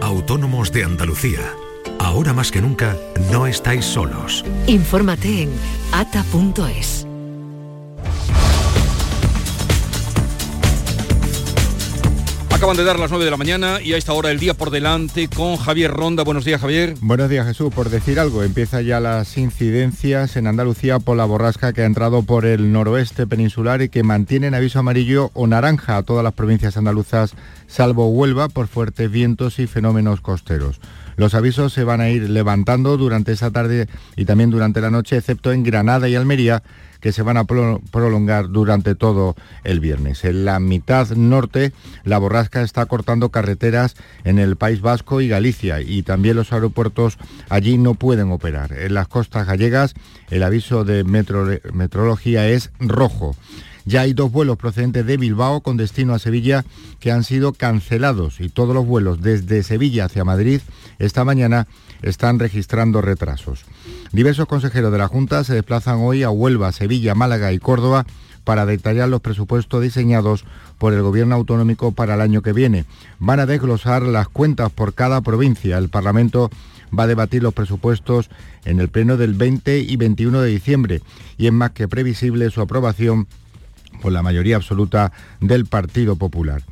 Autónomos de Andalucía. Ahora más que nunca, no estáis solos. Infórmate en ata.es. Acaban de dar las 9 de la mañana y a esta hora el día por delante con Javier Ronda. Buenos días, Javier. Buenos días, Jesús. Por decir algo, empieza ya las incidencias en Andalucía por la borrasca que ha entrado por el noroeste peninsular y que mantiene en aviso amarillo o naranja a todas las provincias andaluzas, salvo Huelva, por fuertes vientos y fenómenos costeros. Los avisos se van a ir levantando durante esa tarde y también durante la noche, excepto en Granada y Almería, que se van a prolongar durante todo el viernes. En la mitad norte, la borrasca está cortando carreteras en el País Vasco y Galicia y también los aeropuertos allí no pueden operar. En las costas gallegas, el aviso de meteorología es rojo. Ya hay dos vuelos procedentes de Bilbao con destino a Sevilla que han sido cancelados y todos los vuelos desde Sevilla hacia Madrid esta mañana están registrando retrasos. Diversos consejeros de la Junta se desplazan hoy a Huelva, Sevilla, Málaga y Córdoba para detallar los presupuestos diseñados por el Gobierno autonómico para el año que viene. Van a desglosar las cuentas por cada provincia. El Parlamento va a debatir los presupuestos en el pleno del 20 y 21 de diciembre y es más que previsible su aprobación por la mayoría absoluta del Partido Popular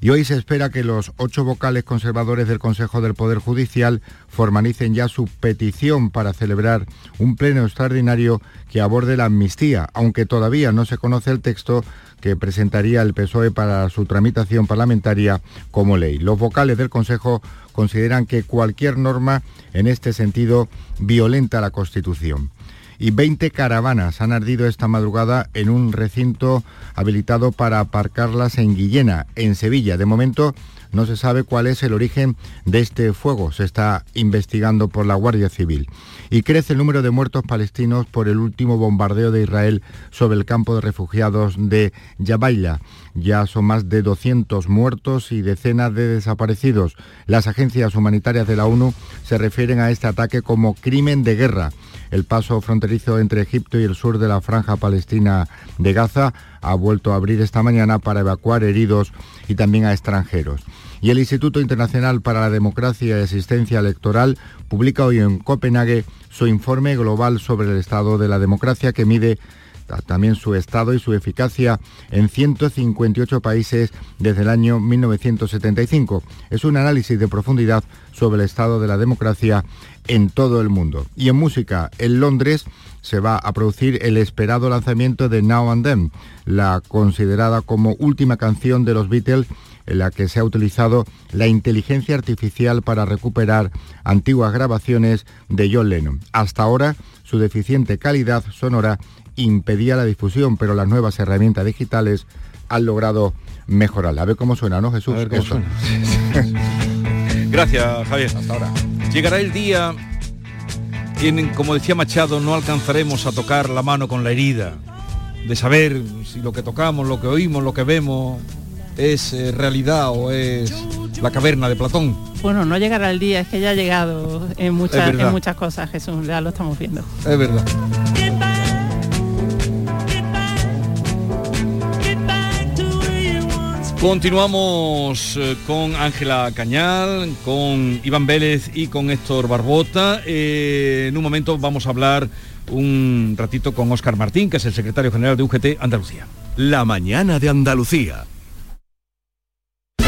y hoy se espera que los ocho vocales conservadores del Consejo del Poder Judicial formalicen ya su petición para celebrar un pleno extraordinario que aborde la amnistía, aunque todavía no se conoce el texto que presentaría el PSOE para su tramitación parlamentaria como ley. Los vocales del Consejo consideran que cualquier norma en este sentido violenta la Constitución y 20 caravanas han ardido esta madrugada en un recinto habilitado para aparcarlas en Guillena, en Sevilla. De momento no se sabe cuál es el origen de este fuego. Se está investigando por la Guardia Civil. Y crece el número de muertos palestinos por el último bombardeo de Israel sobre el campo de refugiados de Jabaila. Ya son más de 200 muertos y decenas de desaparecidos. Las agencias humanitarias de la ONU se refieren a este ataque como crimen de guerra. El paso fronterizo entre Egipto y el sur de la franja palestina de Gaza ha vuelto a abrir esta mañana para evacuar heridos y también a extranjeros. Y el Instituto Internacional para la Democracia y Asistencia Electoral publica hoy en Copenhague su informe global sobre el estado de la democracia que mide también su estado y su eficacia en 158 países desde el año 1975. Es un análisis de profundidad sobre el estado de la democracia en todo el mundo. Y en música, en Londres se va a producir el esperado lanzamiento de Now and Then, la considerada como última canción de los Beatles en la que se ha utilizado la inteligencia artificial para recuperar antiguas grabaciones de John Lennon. Hasta ahora, su deficiente calidad sonora impedía la difusión, pero las nuevas herramientas digitales han logrado mejorarla. A ver cómo suena, ¿no, Jesús? Gracias, Javier. Hasta ahora. Llegará el día en, como decía Machado, no alcanzaremos a tocar la mano con la herida, de saber si lo que tocamos, lo que oímos, lo que vemos es eh, realidad o es la caverna de Platón. Bueno, no llegará el día, es que ya ha llegado en muchas, en muchas cosas, Jesús, ya lo estamos viendo. Es verdad. Continuamos eh, con Ángela Cañal, con Iván Vélez y con Héctor Barbota. Eh, en un momento vamos a hablar un ratito con Óscar Martín, que es el secretario general de UGT Andalucía. La mañana de Andalucía.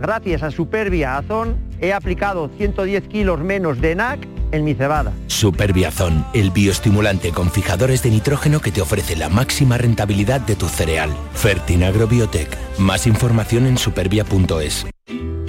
Gracias a Superbia Azón he aplicado 110 kilos menos de NAC en mi cebada. Superbiazón, el bioestimulante con fijadores de nitrógeno que te ofrece la máxima rentabilidad de tu cereal. Fertinagrobiotec. Más información en supervia.es.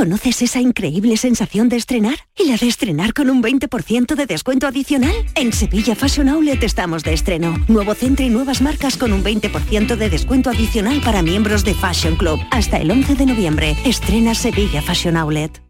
¿Conoces esa increíble sensación de estrenar? ¿Y la de estrenar con un 20% de descuento adicional? En Sevilla Fashion Outlet estamos de estreno. Nuevo centro y nuevas marcas con un 20% de descuento adicional para miembros de Fashion Club. Hasta el 11 de noviembre. Estrena Sevilla Fashion Outlet.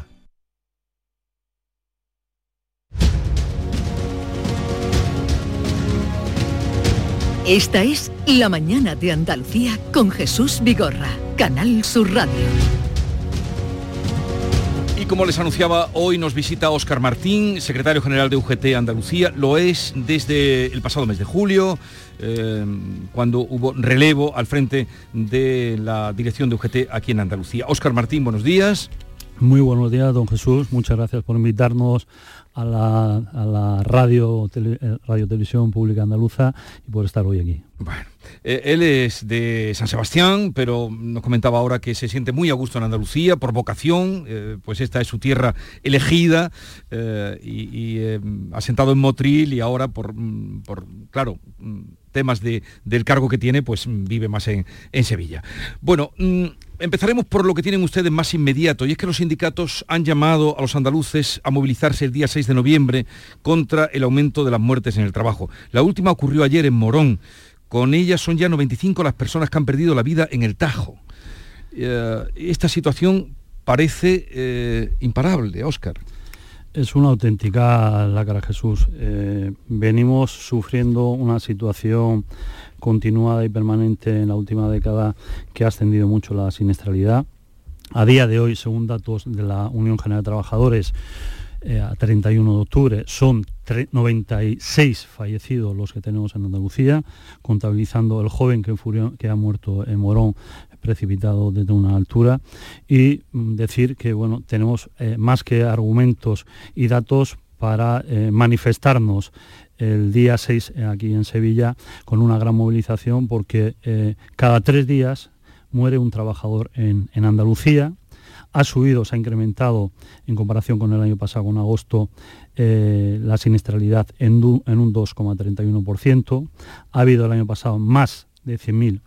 Esta es La Mañana de Andalucía con Jesús Vigorra, Canal Sur Radio. Y como les anunciaba, hoy nos visita Óscar Martín, secretario general de UGT Andalucía. Lo es desde el pasado mes de julio, eh, cuando hubo relevo al frente de la dirección de UGT aquí en Andalucía. Óscar Martín, buenos días. Muy buenos días, don Jesús. Muchas gracias por invitarnos a la, radio, eh, radio Televisión Pública Andaluza y por estar hoy aquí. Bueno, eh, él es de San Sebastián, pero nos comentaba ahora que se siente muy a gusto en Andalucía por vocación, eh, pues esta es su tierra elegida y, asentado en Motril y ahora por, mm, claro, mm, temas de, del cargo que tiene, pues mm, vive más en Sevilla. Bueno, empezaremos por lo que tienen ustedes más inmediato, y es que los sindicatos han llamado a los andaluces a movilizarse el día 6 de noviembre contra el aumento de las muertes en el trabajo. La última ocurrió ayer en Morón. Con ella son ya 95 las personas que han perdido la vida en el Tajo. Eh, esta situación parece eh, imparable, Óscar. Es una auténtica lacra, Jesús. Eh, venimos sufriendo una situación continuada y permanente en la última década que ha ascendido mucho la siniestralidad. A día de hoy, según datos de la Unión General de Trabajadores, eh, a 31 de octubre son 96 fallecidos los que tenemos en Andalucía, contabilizando el joven que, ha muerto en Morón precipitado desde una altura y mm, decir que bueno, tenemos eh, más que argumentos y datos para eh, manifestarnos el día 6 aquí en Sevilla con una gran movilización porque cada tres días muere un trabajador en, en Andalucía ha subido, se ha incrementado en comparación con el año pasado, con agosto, eh, la siniestralidad en, en un 2,31%. Ha habido el año pasado más de 100.000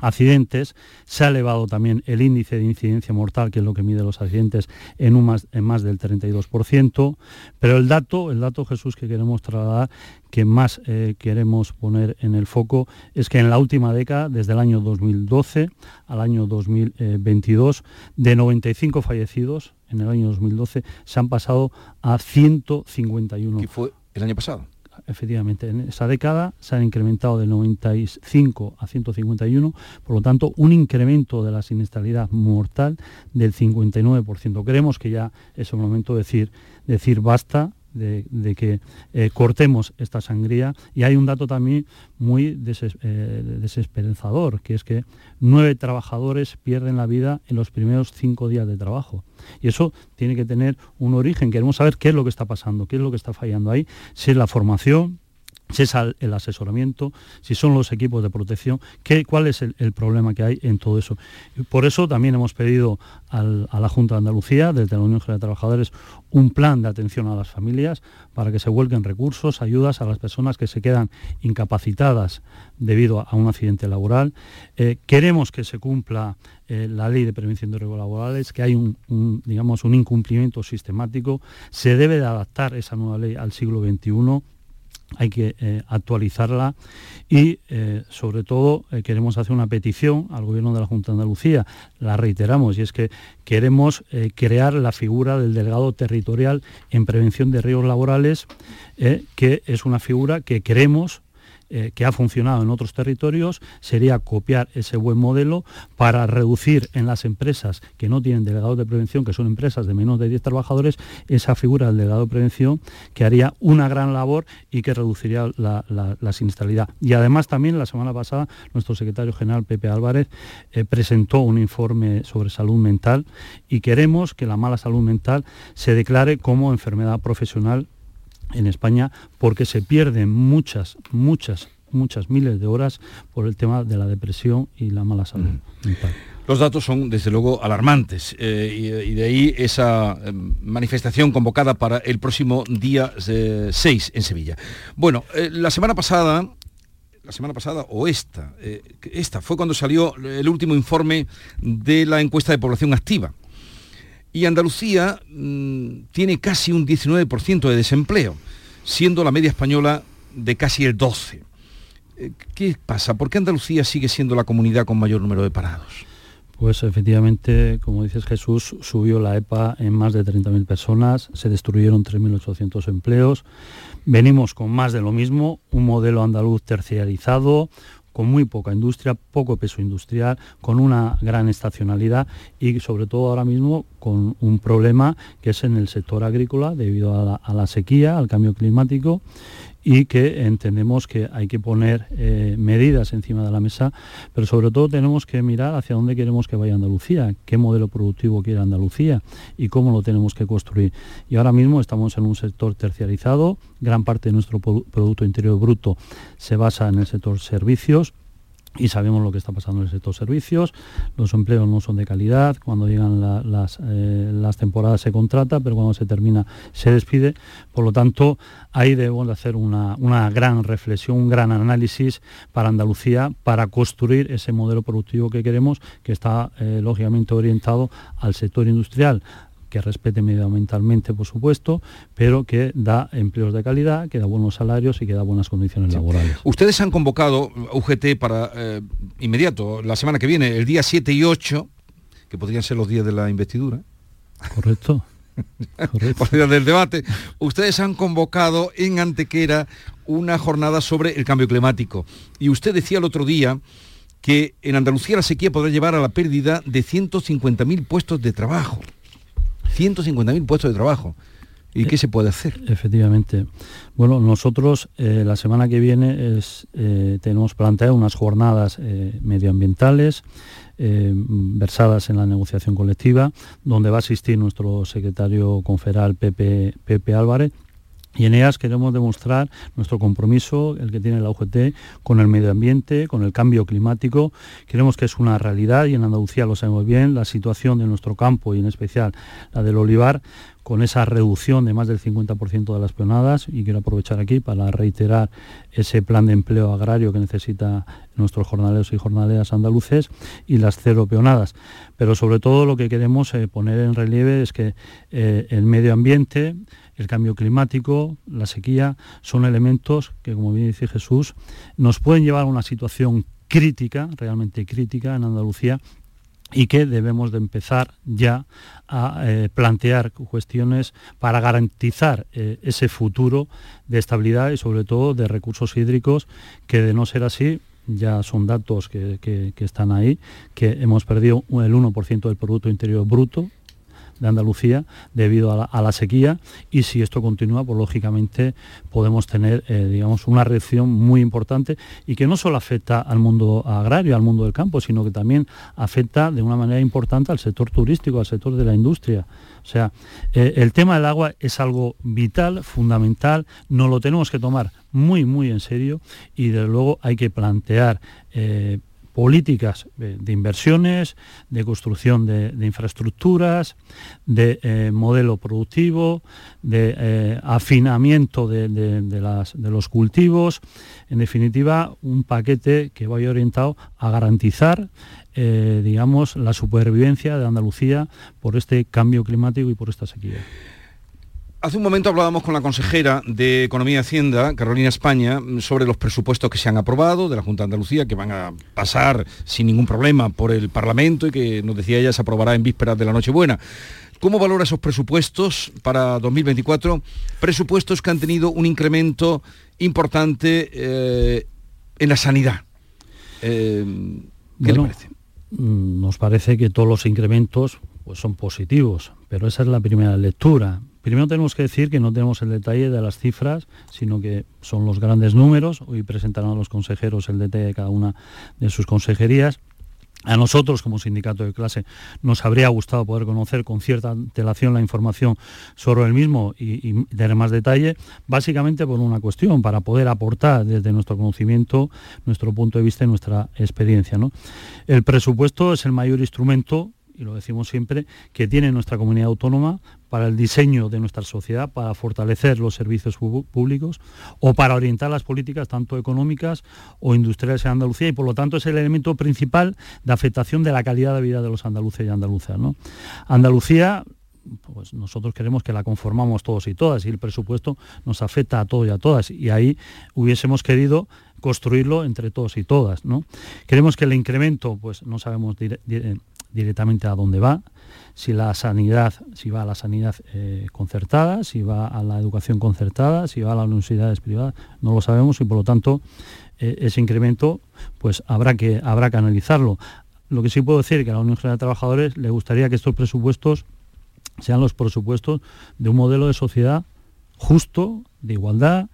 accidentes, se ha elevado también el índice de incidencia mortal, que es lo que mide los accidentes, en, un más, en más del 32%, pero el dato, el dato Jesús que queremos trasladar, que más eh, queremos poner en el foco, es que en la última década, desde el año 2012 al año 2022, de 95 fallecidos, en el año 2012 se han pasado a 151. ¿Qué fue el año pasado? Efectivamente, en esa década se han incrementado de 95 a 151, por lo tanto, un incremento de la siniestralidad mortal del 59%. Creemos que ya es el momento de decir, decir basta de, que eh, cortemos esta sangría. Y hay un dato también muy eh, desesperanzador, que es que nueve trabajadores pierden la vida en los primeros cinco días de trabajo. Y eso tiene que tener un origen. Queremos saber qué es lo que está pasando, qué es lo que está fallando ahí, si es la formación, si es el asesoramiento, si son los equipos de protección, qué, cuál es el, problema que hay en todo eso. por eso también hemos pedido a la Junta de Andalucía, desde la Unión General de Trabajadores, un plan de atención a las familias para que se vuelquen recursos, ayudas a las personas que se quedan incapacitadas debido a un accidente laboral. Eh, queremos que se cumpla eh, la ley de prevención de riesgos laborales, que hay un, digamos, un incumplimiento sistemático. Se debe de adaptar esa nueva ley al siglo XXI hay que eh, actualizarla y eh, sobre todo eh, queremos hacer una petición al gobierno de la Junta de Andalucía, la reiteramos, y es que queremos crear la figura del delegado territorial en prevención de riesgos laborales, que es una figura que queremos eh, que ha funcionado en otros territorios sería copiar ese buen modelo para reducir en las empresas que no tienen delegados de prevención, que son empresas de menos de 10 trabajadores, esa figura del delegado de prevención que haría una gran labor y que reduciría la, la. Y además también la semana pasada nuestro secretario general Pepe Álvarez eh, presentó un informe sobre salud mental y queremos que la mala salud mental se declare como enfermedad profesional en España porque se pierden muchas, muchas, muchas miles de horas por el tema de la depresión y la mala salud mental. Los datos son, desde luego, alarmantes eh, y, de ahí esa eh, manifestación convocada para el próximo día 6 eh, en Sevilla. Bueno, la semana pasada, la semana pasada o esta, esta fue cuando salió el último informe de la encuesta de población activa y Andalucía mm, tiene casi un 19% de desempleo, siendo la media española de casi el 12%. Eh, ¿Qué pasa? ¿Por qué Andalucía sigue siendo la comunidad con mayor número de parados? Pues efectivamente, como dices Jesús, subió la EPA en más de 30.000 personas, se destruyeron 3.800 empleos, venimos con más de lo mismo, un modelo andaluz terciarizado, con muy poca industria, poco peso industrial, con una gran estacionalidad y sobre todo ahora mismo con un problema que es en el sector agrícola debido a la, sequía, al cambio climático y que entendemos que hay que poner eh, medidas encima de la mesa, pero sobre todo tenemos que mirar hacia dónde queremos que vaya Andalucía, qué modelo productivo quiere Andalucía y cómo lo tenemos que construir. Y ahora mismo estamos en un sector terciarizado, gran parte de nuestro Producto Interior Bruto se basa en el sector servicios, y sabemos lo que está pasando en el sector servicios, los empleos no son de calidad, cuando llegan las, eh, las, temporadas se contrata, pero cuando se termina se despide, por lo tanto ahí debemos de hacer una, gran reflexión, un gran análisis para Andalucía, para construir ese modelo productivo que queremos, que está eh, lógicamente orientado al sector industrial, que respete medioambientalmente, por supuesto, pero que da empleos de calidad, que da buenos salarios y que da buenas condiciones laborales. Ustedes han convocado UGT para eh, inmediato, la semana que viene, el día 7 y 8, que podrían ser los días de la investidura. Correcto. Correcto. del debate, ustedes han convocado en Antequera una jornada sobre el cambio climático. Y usted decía el otro día que en Andalucía la sequía podrá llevar a la pérdida de 150.000 puestos de trabajo. 150.000 puestos de trabajo. ¿Y qué se puede hacer? Efectivamente. Bueno, nosotros eh, la semana que viene es, eh, tenemos planteado unas jornadas eh, medioambientales versadas en la negociación colectiva, donde va a asistir nuestro secretario conferal Pepe, Pepe Álvarez, y en ellas queremos demostrar nuestro compromiso, el que tiene la UGT, con el medio ambiente, con el cambio climático. Queremos que es una realidad y en Andalucía lo sabemos bien, la situación de nuestro campo y en especial la del olivar, con esa reducción de más del 50% de las peonadas y quiero aprovechar aquí para reiterar ese plan de empleo agrario que necesita nuestros jornaleros y jornaleras andaluces y las cero peonadas. Pero sobre todo lo que queremos eh, poner en relieve es que eh, el medio ambiente, el cambio climático, la sequía, son elementos que, como bien dice Jesús, nos pueden llevar a una situación crítica, realmente crítica en Andalucía, y que debemos de empezar ya a eh, plantear cuestiones para garantizar eh, ese futuro de estabilidad y sobre todo de recursos hídricos que de no ser así ya son datos que, que están ahí, que hemos perdido el 1% del Producto Interior Bruto de Andalucía debido a la, sequía y si esto continúa, pues lógicamente podemos tener, eh, digamos, una reacción muy importante y que no solo afecta al mundo agrario, al mundo del campo, sino que también afecta de una manera importante al sector turístico, al sector de la industria. O sea, eh, el tema del agua es algo vital, fundamental, no lo tenemos que tomar muy, muy en serio y desde luego hay que plantear eh, políticas de inversiones, de construcción de, infraestructuras, de eh, modelo productivo, de eh, afinamiento de, los cultivos, en definitiva, un paquete que vaya orientado a garantizar eh, digamos, la supervivencia de Andalucía por este cambio climático y por esta sequía. Hace un momento hablábamos con la consejera de Economía y Hacienda, Carolina España, sobre los presupuestos que se han aprobado de la Junta de Andalucía, que van a pasar sin ningún problema por el Parlamento y que nos decía ella se aprobará en vísperas de la Nochebuena. ¿Cómo valora esos presupuestos para 2024? Presupuestos que han tenido un incremento importante eh, en la sanidad. Eh, ¿Qué le parece? Mm, nos parece que todos los incrementos pues, son positivos, pero esa es la primera lectura. Primero tenemos que decir que no tenemos el detalle de las cifras, sino que son los grandes números. Hoy presentarán a los consejeros el detalle de cada una de sus consejerías. A nosotros, como sindicato de clase, nos habría gustado poder conocer con cierta antelación la información sobre el mismo y, tener más detalle, básicamente por una cuestión, para poder aportar desde nuestro conocimiento, nuestro punto de vista y nuestra experiencia. El presupuesto es el mayor instrumento y lo decimos siempre, que tiene nuestra comunidad autónoma para el diseño de nuestra sociedad, para fortalecer los servicios públicos o para orientar las políticas tanto económicas o industriales en Andalucía y por lo tanto es el elemento principal de afectación de la calidad de vida de los andaluces y andaluzas. Andalucía pues nosotros queremos que la conformamos todos y todas y el presupuesto nos afecta a todos y a todas y ahí hubiésemos querido construirlo entre todos y todas. ¿no? Queremos que el incremento, pues no sabemos directamente a dónde va, si la sanidad, si va a la sanidad eh, concertada, si va a la educación concertada, si va a las universidades privadas, no lo sabemos y por lo tanto eh, ese incremento pues habrá que, habrá que analizarlo. Lo que sí puedo decir que a la Unión General de Trabajadores le gustaría que estos presupuestos sean los presupuestos de un modelo de sociedad justo, de igualdad,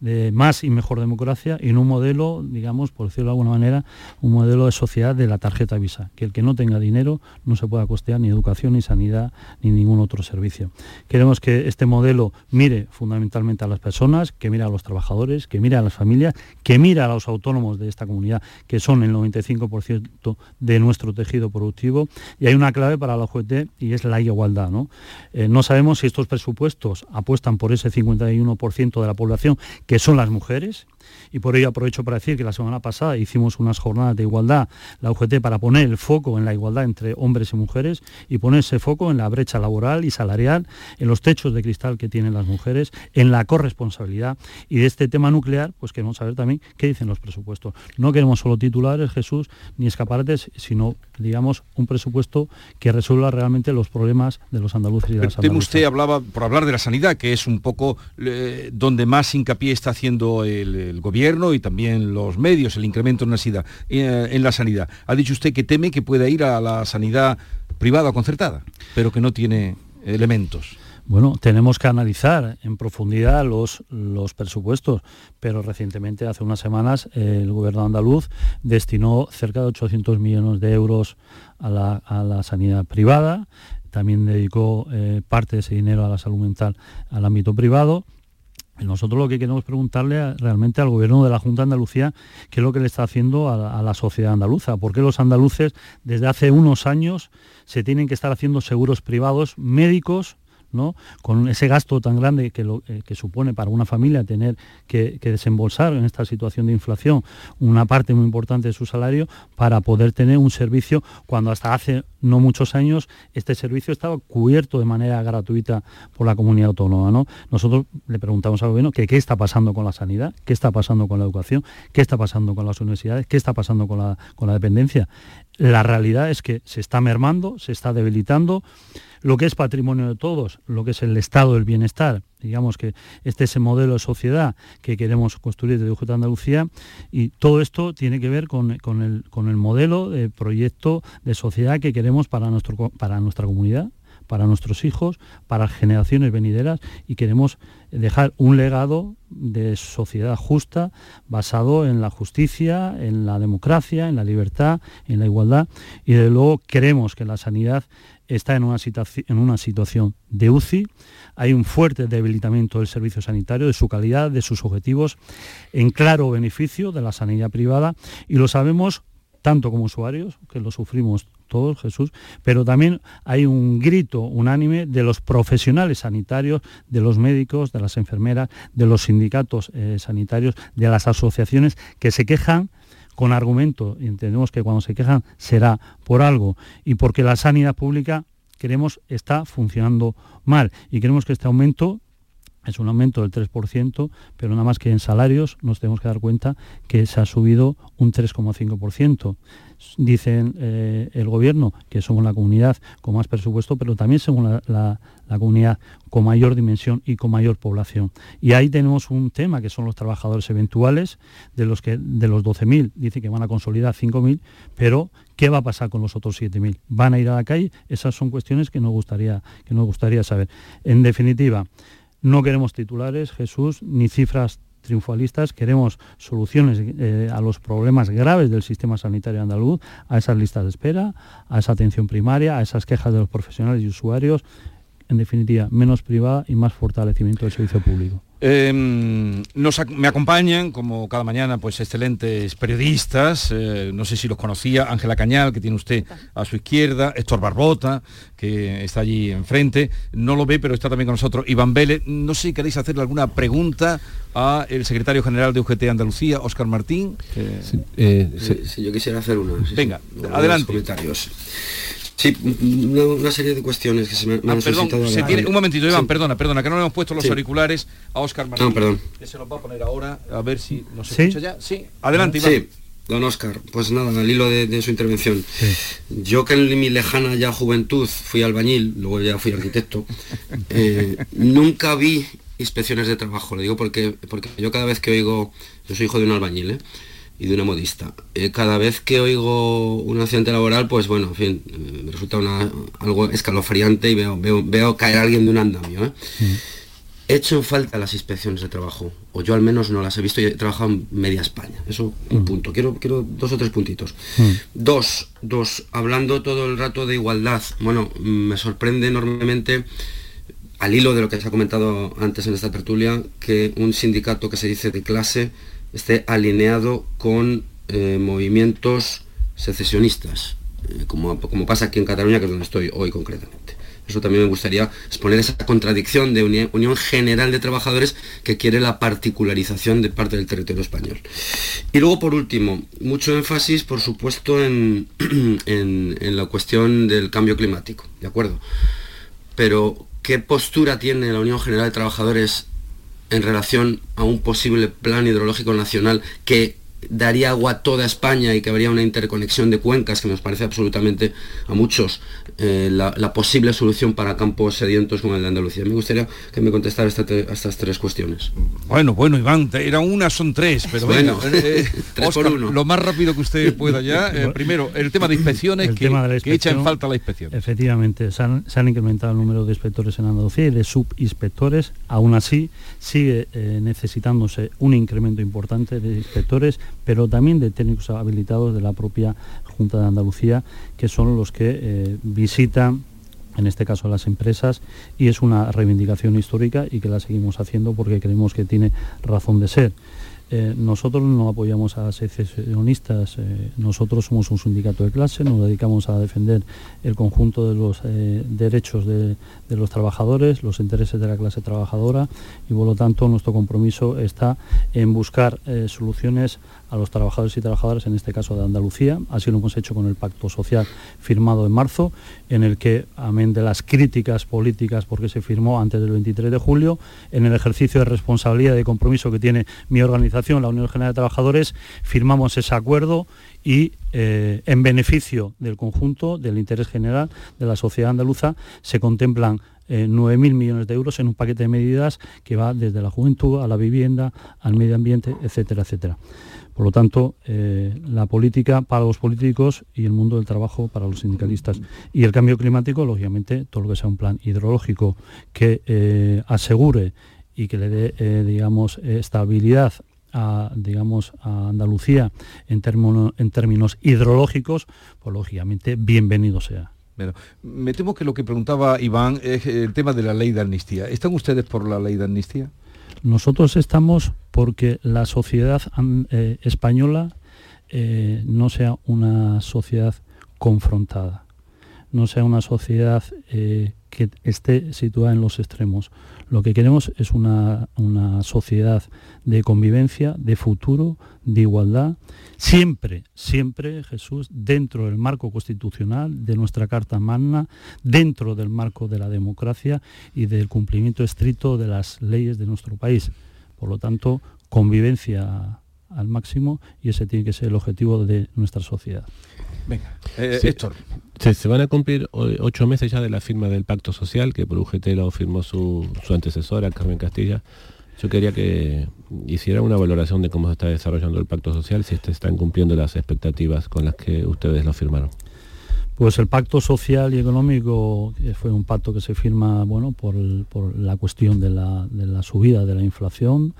de más y mejor democracia y en un modelo, digamos, por decirlo de alguna manera, un modelo de sociedad de la tarjeta Visa, que el que no tenga dinero no se pueda costear ni educación, ni sanidad, ni ningún otro servicio. Queremos que este modelo mire fundamentalmente a las personas, que mire a los trabajadores, que mire a las familias, que mire a los autónomos de esta comunidad, que son el 95% de nuestro tejido productivo. Y hay una clave para la OGT y es la igualdad. ¿no? Eh, no sabemos si estos presupuestos apuestan por ese 51% de la población que son las mujeres, y por ello aprovecho para decir que la semana pasada hicimos unas jornadas de igualdad, la UGT, para poner el foco en la igualdad entre hombres y mujeres y poner ese foco en la brecha laboral y salarial, en los techos de cristal que tienen las mujeres, en la corresponsabilidad y de este tema nuclear, pues queremos saber también qué dicen los presupuestos. No queremos solo titulares, Jesús, ni escaparates, sino, digamos, un presupuesto que resuelva realmente los problemas de los andaluces y de las andaluzas. Usted hablaba, por hablar de la sanidad, que es un poco eh, donde más hincapié está haciendo el gobierno y también los medios, el incremento la, eh, en la sanidad. Ha dicho usted que teme que pueda ir a la sanidad privada concertada, pero que no tiene elementos. Bueno, tenemos que analizar en profundidad los, los presupuestos, pero recientemente, hace unas semanas, el gobierno andaluz destinó cerca de 800 millones de euros a la, sanidad privada, también dedicó eh, parte de ese dinero a la salud mental al ámbito privado nosotros lo que queremos preguntarle realmente al gobierno de la Junta de Andalucía qué es lo que le está haciendo a, la sociedad andaluza, por qué los andaluces desde hace unos años se tienen que estar haciendo seguros privados médicos con ese gasto tan grande que, eh, supone para una familia tener que, desembolsar en esta situación de inflación una parte muy importante de su salario para poder tener un servicio cuando hasta hace no muchos años, este servicio estaba cubierto de manera gratuita por la comunidad autónoma. ¿no? Nosotros le preguntamos al gobierno qué está pasando con la sanidad, qué está pasando con la educación, qué está pasando con las universidades, qué está pasando con la dependencia. La realidad es que se está mermando, se está debilitando lo que es patrimonio de todos, lo que es el estado del bienestar. Digamos que este es el modelo de sociedad que queremos construir desde UJT Andalucía y todo esto tiene que ver con, el, con el modelo de proyecto de sociedad que queremos para, nuestro, para nuestra comunidad para nuestros hijos, para generaciones venideras y queremos dejar un legado de sociedad justa basado en la justicia, en la democracia, en la libertad, en la igualdad. Y de luego queremos que la sanidad está en una, en una situación de UCI, hay un fuerte debilitamiento del servicio sanitario, de su calidad, de sus objetivos, en claro beneficio de la sanidad privada. Y lo sabemos tanto como usuarios, que lo sufrimos todos, Jesús, pero también hay un grito unánime de los profesionales sanitarios, de los médicos, de las enfermeras, de los sindicatos eh, sanitarios, de las asociaciones que se quejan con argumento, y entendemos que cuando se quejan será por algo, y porque la sanidad pública queremos está funcionando mal y queremos que este aumento es un aumento del 3%, pero nada más que en salarios nos tenemos que dar cuenta que se ha subido un 3,5% dicen eh, el gobierno que somos la comunidad con más presupuesto, pero también somos la, comunidad con mayor dimensión y con mayor población. Y ahí tenemos un tema que son los trabajadores eventuales, de los que de los 12.000 dice que van a consolidar 5.000, pero ¿qué va a pasar con los otros 7.000? ¿Van a ir a la calle? Esas son cuestiones que nos gustaría, que nos gustaría saber. En definitiva, no queremos titulares, Jesús, ni cifras triunfalistas, queremos soluciones eh, a los problemas graves del sistema sanitario andaluz, a esas listas de espera, a esa atención primaria, a esas quejas de los profesionales y usuarios, en definitiva, menos privada y más fortalecimiento del servicio público. Em, me acompañan, como cada mañana, pues excelentes periodistas, eh, no sé si los conocía, Ángela Cañal, que tiene usted a su izquierda, Héctor Barbota, que está allí enfrente, no lo ve, pero está también con nosotros Iván Vélez. No sé si queréis hacerle alguna pregunta al secretario general de UGT Andalucía, Óscar Martín. Sí, eh, yo quisiera hacer una. Venga, adelante. Comentarios. Sí, una, serie de cuestiones que se me, han ah, perdón, un momentito, Iván, perdona, perdona, que no le hemos puesto los auriculares a Oscar Martín. No, perdón. Que se los va a poner ahora, a ver si nos escucha ya. Sí, adelante, Iván. Sí. Don Oscar, pues nada, al hilo de, su intervención. Yo que en mi lejana ya juventud fui albañil, luego ya fui arquitecto, eh, nunca vi inspecciones de trabajo, le digo porque, porque yo cada vez que oigo, yo soy hijo de un albañil, ¿eh? Y de una modista. Eh, cada vez que oigo un accidente laboral, pues bueno, en fin, eh, me resulta algo escalofriante y veo, veo, caer a alguien de un andamio. ¿eh? Mm. He hecho en falta las inspecciones de trabajo, o yo al menos no las he visto y he trabajado en media España. Eso, un mm. punto. Quiero, quiero dos o tres puntitos. Mm. Dos, dos, hablando todo el rato de igualdad, bueno, me sorprende enormemente al hilo de lo que se ha comentado antes en esta tertulia, que un sindicato que se dice de clase esté alineado con eh, movimientos secesionistas, eh, como, como pasa aquí en Cataluña, que es donde estoy hoy concretamente. Eso también me gustaría exponer esa contradicción de Unión General de Trabajadores que quiere la particularización de parte del territorio español. Y luego, por último, mucho énfasis, por supuesto, en, en la cuestión del cambio climático, ¿de acuerdo? Pero, ¿qué postura tiene la Unión General de Trabajadores en relación a un posible plan hidrológico nacional que daría agua a toda España y que habría una interconexión de cuencas que nos parece absolutamente a muchos eh, la, posible solución para campos sedientos como el de Andalucía. Me gustaría que me contestara estas tres cuestiones. Bueno, bueno, Iván, era una, son tres, pero bueno, eh, tres por uno. lo más rápido que usted pueda ya. Eh, primero, el tema de inspecciones, que, echa en falta la inspección. Efectivamente, se han, se han, incrementado el número de inspectores en Andalucía y de subinspectores. Aún así, sigue necesitándose un incremento importante de inspectores pero también de técnicos habilitados de la propia Junta de Andalucía, que son los que eh, visitan en este caso las empresas, y es una reivindicación histórica y que la seguimos haciendo porque creemos que tiene razón de ser. Eh, nosotros no apoyamos a secesionistas, eh, nosotros somos un sindicato de clase, nos dedicamos a defender el conjunto de los eh, derechos de, los trabajadores, los intereses de la clase trabajadora y por lo tanto nuestro compromiso está en buscar soluciones a los trabajadores y trabajadoras, en este caso de Andalucía. Así lo hemos hecho con el pacto social firmado en marzo, en el que, amén de las críticas políticas porque se firmó antes del 23 de julio, en el ejercicio de responsabilidad y de compromiso que tiene mi organización, la Unión General de Trabajadores, firmamos ese acuerdo y eh, en beneficio del conjunto, del interés general de la sociedad andaluza, se contemplan 9.000 eh, millones de euros en un paquete de medidas que va desde la juventud a la vivienda, al medio ambiente, etcétera, etcétera. Por lo tanto, eh, la política para los políticos y el mundo del trabajo para los sindicalistas. Y el cambio climático, lógicamente, todo lo que sea un plan hidrológico que eh, asegure y que le dé, digamos, estabilidad a, digamos, a Andalucía en, en términos hidrológicos, pues lógicamente bienvenido sea. Bueno, me temo que lo que preguntaba Iván es el tema de la ley de amnistía. ¿Están ustedes por la ley de amnistía? Nosotros estamos porque la sociedad eh, española eh, no sea una sociedad confrontada, no sea una sociedad eh, que esté situada en los extremos. Lo que queremos es una, sociedad de convivencia, de futuro, de igualdad, siempre, siempre, Jesús, dentro del marco constitucional de nuestra Carta Magna, dentro del marco de la democracia y del cumplimiento estricto de las leyes de nuestro país. Por lo tanto, convivencia al máximo y ese tiene que ser el objetivo de nuestra sociedad. Venga, eh, Héctor. Se, van a cumplir ocho meses ya de la firma del pacto social que por UGT lo firmó su, antecesora, Carmen Castilla. Yo quería que hiciera una valoración de cómo se está desarrollando el pacto social, si se están cumpliendo las expectativas con las que ustedes lo firmaron. Pues el pacto social y económico fue un pacto que se firma bueno, por, la cuestión de la, de la subida de la inflación,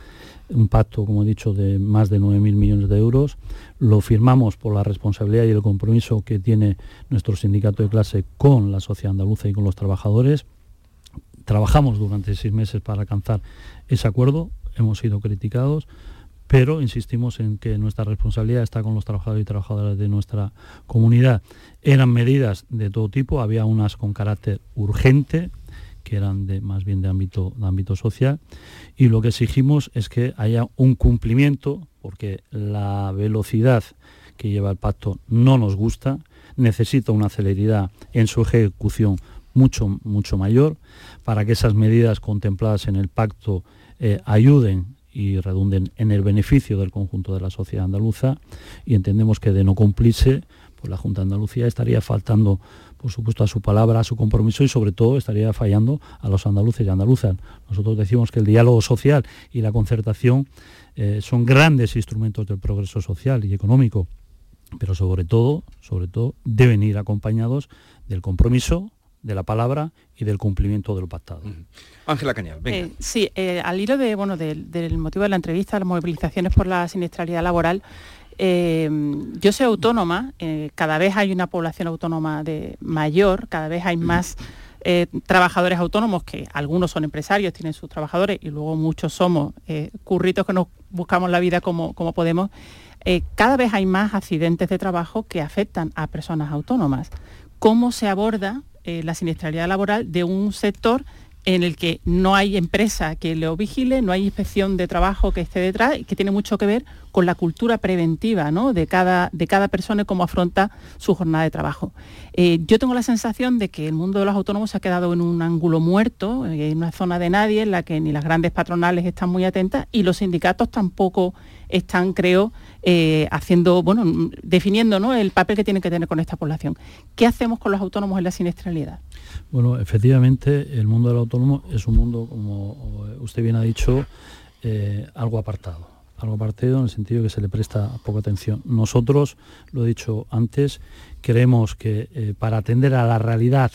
un pacto, como he dicho, de más de 9.000 millones de euros. Lo firmamos por la responsabilidad y el compromiso que tiene nuestro sindicato de clase con la sociedad andaluza y con los trabajadores. Trabajamos durante seis meses para alcanzar ese acuerdo, hemos sido criticados, pero insistimos en que nuestra responsabilidad está con los trabajadores y trabajadoras de nuestra comunidad. Eran medidas de todo tipo, había unas con carácter urgente, que eran de, más bien de ámbito, social, y lo que exigimos es que haya un cumplimiento, porque la velocidad que lleva el pacto no nos gusta, necesita una celeridad en su ejecución mucho, mucho mayor, para que esas medidas contempladas en el pacto eh, ayuden y redunden en el beneficio del conjunto de la sociedad andaluza y entendemos que de no cumplirse, pues la Junta de Andalucía estaría faltando por supuesto, a su palabra, a su compromiso y sobre todo estaría fallando a los andaluces y andaluzas. Nosotros decimos que el diálogo social y la concertación eh, son grandes instrumentos del progreso social y económico, pero sobre todo, sobre todo, deben ir acompañados del compromiso, de la palabra y del cumplimiento de lo pactado. Ángela Cañal, venga. Eh, sí, eh, al hilo de, bueno, del motivo de la entrevista, las movilizaciones por la siniestralidad laboral, eh, yo soy autónoma, eh, cada vez hay una población autónoma de mayor, cada vez hay más eh, trabajadores autónomos, que algunos son empresarios, tienen sus trabajadores y luego muchos somos curritos que nos buscamos la vida como, como podemos. cada vez hay más accidentes de trabajo que afectan a personas autónomas. ¿Cómo se aborda la siniestralidad laboral de un sector en el que no hay empresa que lo vigile, no hay inspección de trabajo que esté detrás y que tiene mucho que ver con la cultura preventiva de, cada, de cada persona y cómo afronta su jornada de trabajo. Eh, yo tengo la sensación de que el mundo de los autónomos se ha quedado en un ángulo muerto, en una zona de nadie en la que ni las grandes patronales están muy atentas y los sindicatos tampoco están, creo, eh, haciendo, bueno, definiendo ¿no? el papel que tienen que tener con esta población. ¿Qué hacemos con los autónomos en la siniestralidad? Bueno, efectivamente, el mundo del autónomo es un mundo, como usted bien ha dicho, eh, algo apartado. Algo apartado en el sentido que se le presta poca atención. Nosotros, lo he dicho antes, creemos que eh, para atender a la realidad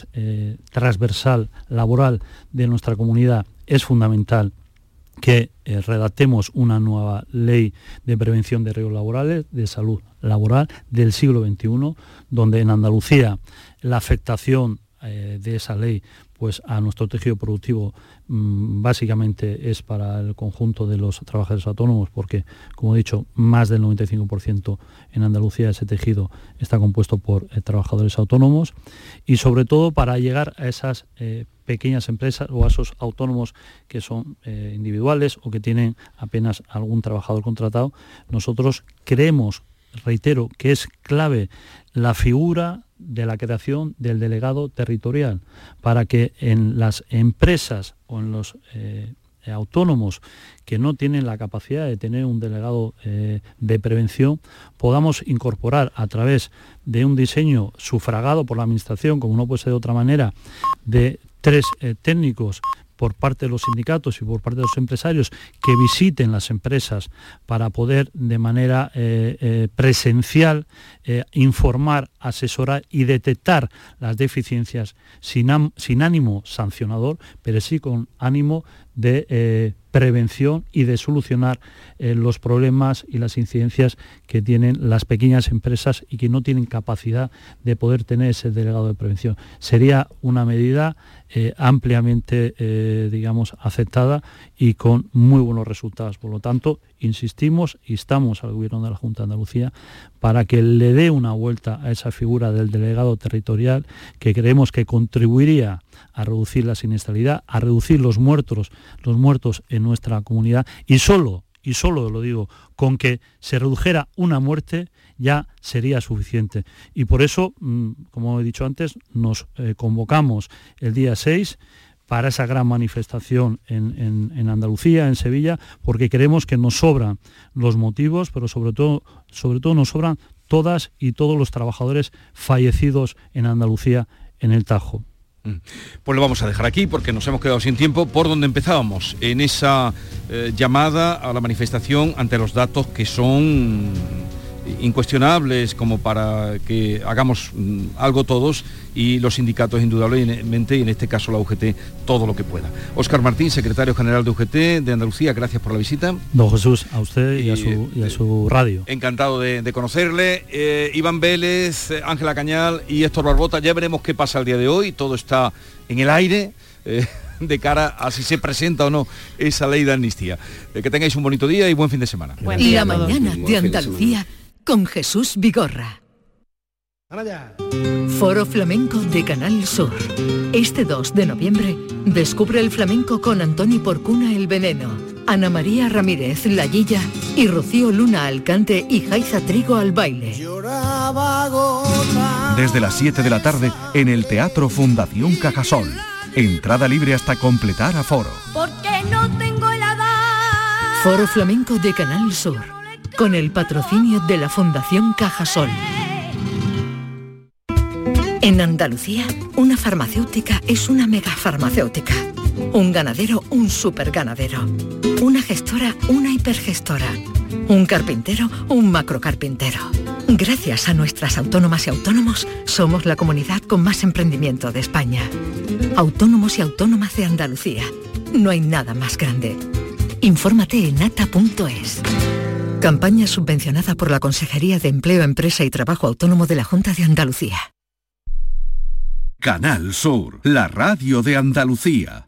transversal, laboral de nuestra comunidad, es fundamental que eh, redactemos una nueva ley de prevención de riesgos laborales, de salud laboral del siglo XXI, donde en Andalucía la afectación eh, de esa ley pues a nuestro tejido productivo mm, básicamente es para el conjunto de los trabajadores autónomos porque como he dicho más del 95% en Andalucía ese tejido está compuesto por eh, trabajadores autónomos y sobre todo para llegar a esas eh, pequeñas empresas o a esos autónomos que son individuales o que tienen apenas algún trabajador contratado nosotros creemos reitero que es clave la figura de la creación del delegado territorial para que en las empresas o en los eh, autónomos que no tienen la capacidad de tener un delegado eh, de prevención, podamos incorporar a través de un diseño sufragado por la Administración, como no puede ser de otra manera, de tres eh, técnicos por parte de los sindicatos y por parte de los empresarios que visiten las empresas para poder de manera eh, eh, presencial informar, asesorar y detectar las deficiencias sin, ánimo sancionador, pero sí con ánimo de prevención y de solucionar los problemas y las incidencias que tienen las pequeñas empresas y que no tienen capacidad de poder tener ese delegado de prevención. Sería una medida eh, ampliamente, eh, digamos, aceptada y con muy buenos resultados. Por lo tanto, insistimos, y estamos al Gobierno de la Junta de Andalucía para que le dé una vuelta a esa figura del delegado territorial que creemos que contribuiría a reducir la siniestralidad, a reducir los muertos, los muertos en nuestra comunidad y solo y solo lo digo, con que se redujera una muerte ya sería suficiente. Y por eso, mm, como he dicho antes, nos eh, convocamos el día 6 para esa gran manifestación en, Andalucía, en Sevilla, porque creemos que nos sobran los motivos, pero sobre todo, sobre todo nos sobran todas y todos los trabajadores fallecidos en Andalucía en el Tajo. Mm. Pues lo vamos a dejar aquí porque nos hemos quedado sin tiempo por donde empezábamos, en esa eh, llamada a la manifestación ante los datos que son incuestionables como para que hagamos mm, algo todos y los sindicatos indudablemente y en este caso la UGT todo lo que pueda. Óscar Martín, secretario general de UGT de Andalucía, gracias por la visita. Don Jesús, a usted y, a, su, radio. Encantado de, conocerle. Eh, Iván Vélez, Ángela Cañal y Héctor Barbota, ya veremos qué pasa el día de hoy, todo está en el aire. Eh, de cara a si se presenta o no esa ley de amnistía. Eh, que tengáis un bonito día y buen fin de semana. y la mañana de Andalucía con Jesús Vigorra. Foro Flamenco de Canal Sur. Este 2 de noviembre descubre el flamenco con Antoni Porcuna el Veneno, Ana María Ramírez La Guilla y Rocío Luna al cante y Jaiza Trigo al baile. Desde las 7 de la tarde en el Teatro Fundación Cajasol. Entrada libre hasta completar aforo. Porque no tengo Foro Flamenco de Canal Sur con el patrocinio de la Fundación Cajasol. En Andalucía, una farmacéutica es una megafarmacéutica. Un ganadero, un superganadero. Una gestora, una hipergestora. Un carpintero, un macrocarpintero. Gracias a nuestras autónomas y autónomos, somos la comunidad con más emprendimiento de España. Autónomos y autónomas de Andalucía. No hay nada más grande. Infórmate en ata.es. Campaña subvencionada por la Consejería de Empleo, Empresa y Trabajo Autónomo de la Junta de Andalucía. Canal Sur, la radio de Andalucía.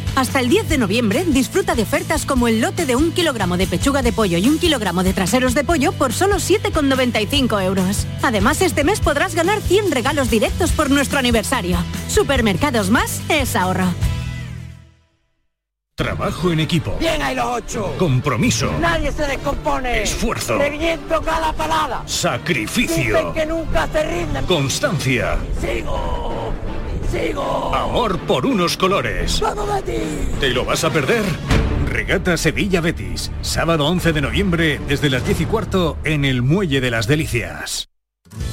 Hasta el 10 de noviembre disfruta de ofertas como el lote de un kilogramo de pechuga de pollo y un kilogramo de traseros de pollo por solo 7,95 euros. Además, este mes podrás ganar 100 regalos directos por nuestro aniversario. Supermercados Más es ahorro. Trabajo en equipo. Bien hay los ocho. Compromiso. Nadie se descompone. Esfuerzo. Reviento cada palada. Sacrificio. Dicen que nunca se rinden. Constancia. Sigo. Amor por unos colores. ¡Vamos, Betis! ¿Te lo vas a perder? Regata Sevilla Betis. Sábado 11 de noviembre desde las 10 y cuarto en el Muelle de las Delicias.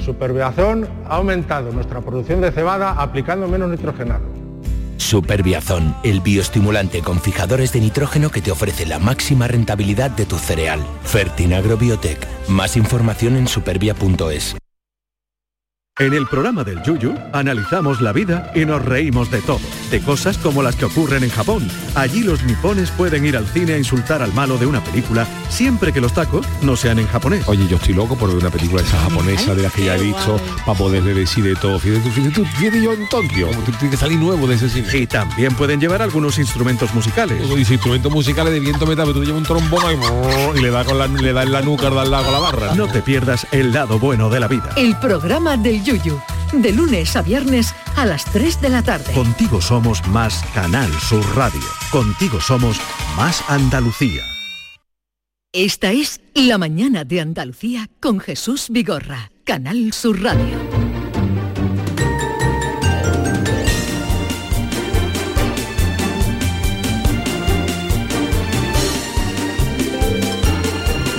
Superbiazón ha aumentado nuestra producción de cebada aplicando menos nitrogenado. Superbiazón, el bioestimulante con fijadores de nitrógeno que te ofrece la máxima rentabilidad de tu cereal. Fertinagro Biotech. Más información en supervia.es. En el programa del Yuyu analizamos la vida y nos reímos de todo, de cosas como las que ocurren en Japón. Allí los nipones pueden ir al cine a insultar al malo de una película siempre que los tacos no sean en japonés. Oye, yo estoy loco por ver una película esa japonesa de las que ya he visto para poder decir de todo. Fíjate tú, fíjate tú, fíjate yo en Tokio, como tú tienes que salir nuevo de ese cine. Y también pueden llevar algunos instrumentos musicales. Y instrumentos musicales de viento metal, pero tú llevas un trombón ahí, y le da con la, le da en la nuca, da al lado con la barra. No te pierdas el lado bueno de la vida. El programa del Yuyu, de lunes a viernes a las 3 de la tarde. Contigo somos más Canal Sur Radio. Contigo somos más Andalucía. Esta es La mañana de Andalucía con Jesús Vigorra, Canal Sur Radio.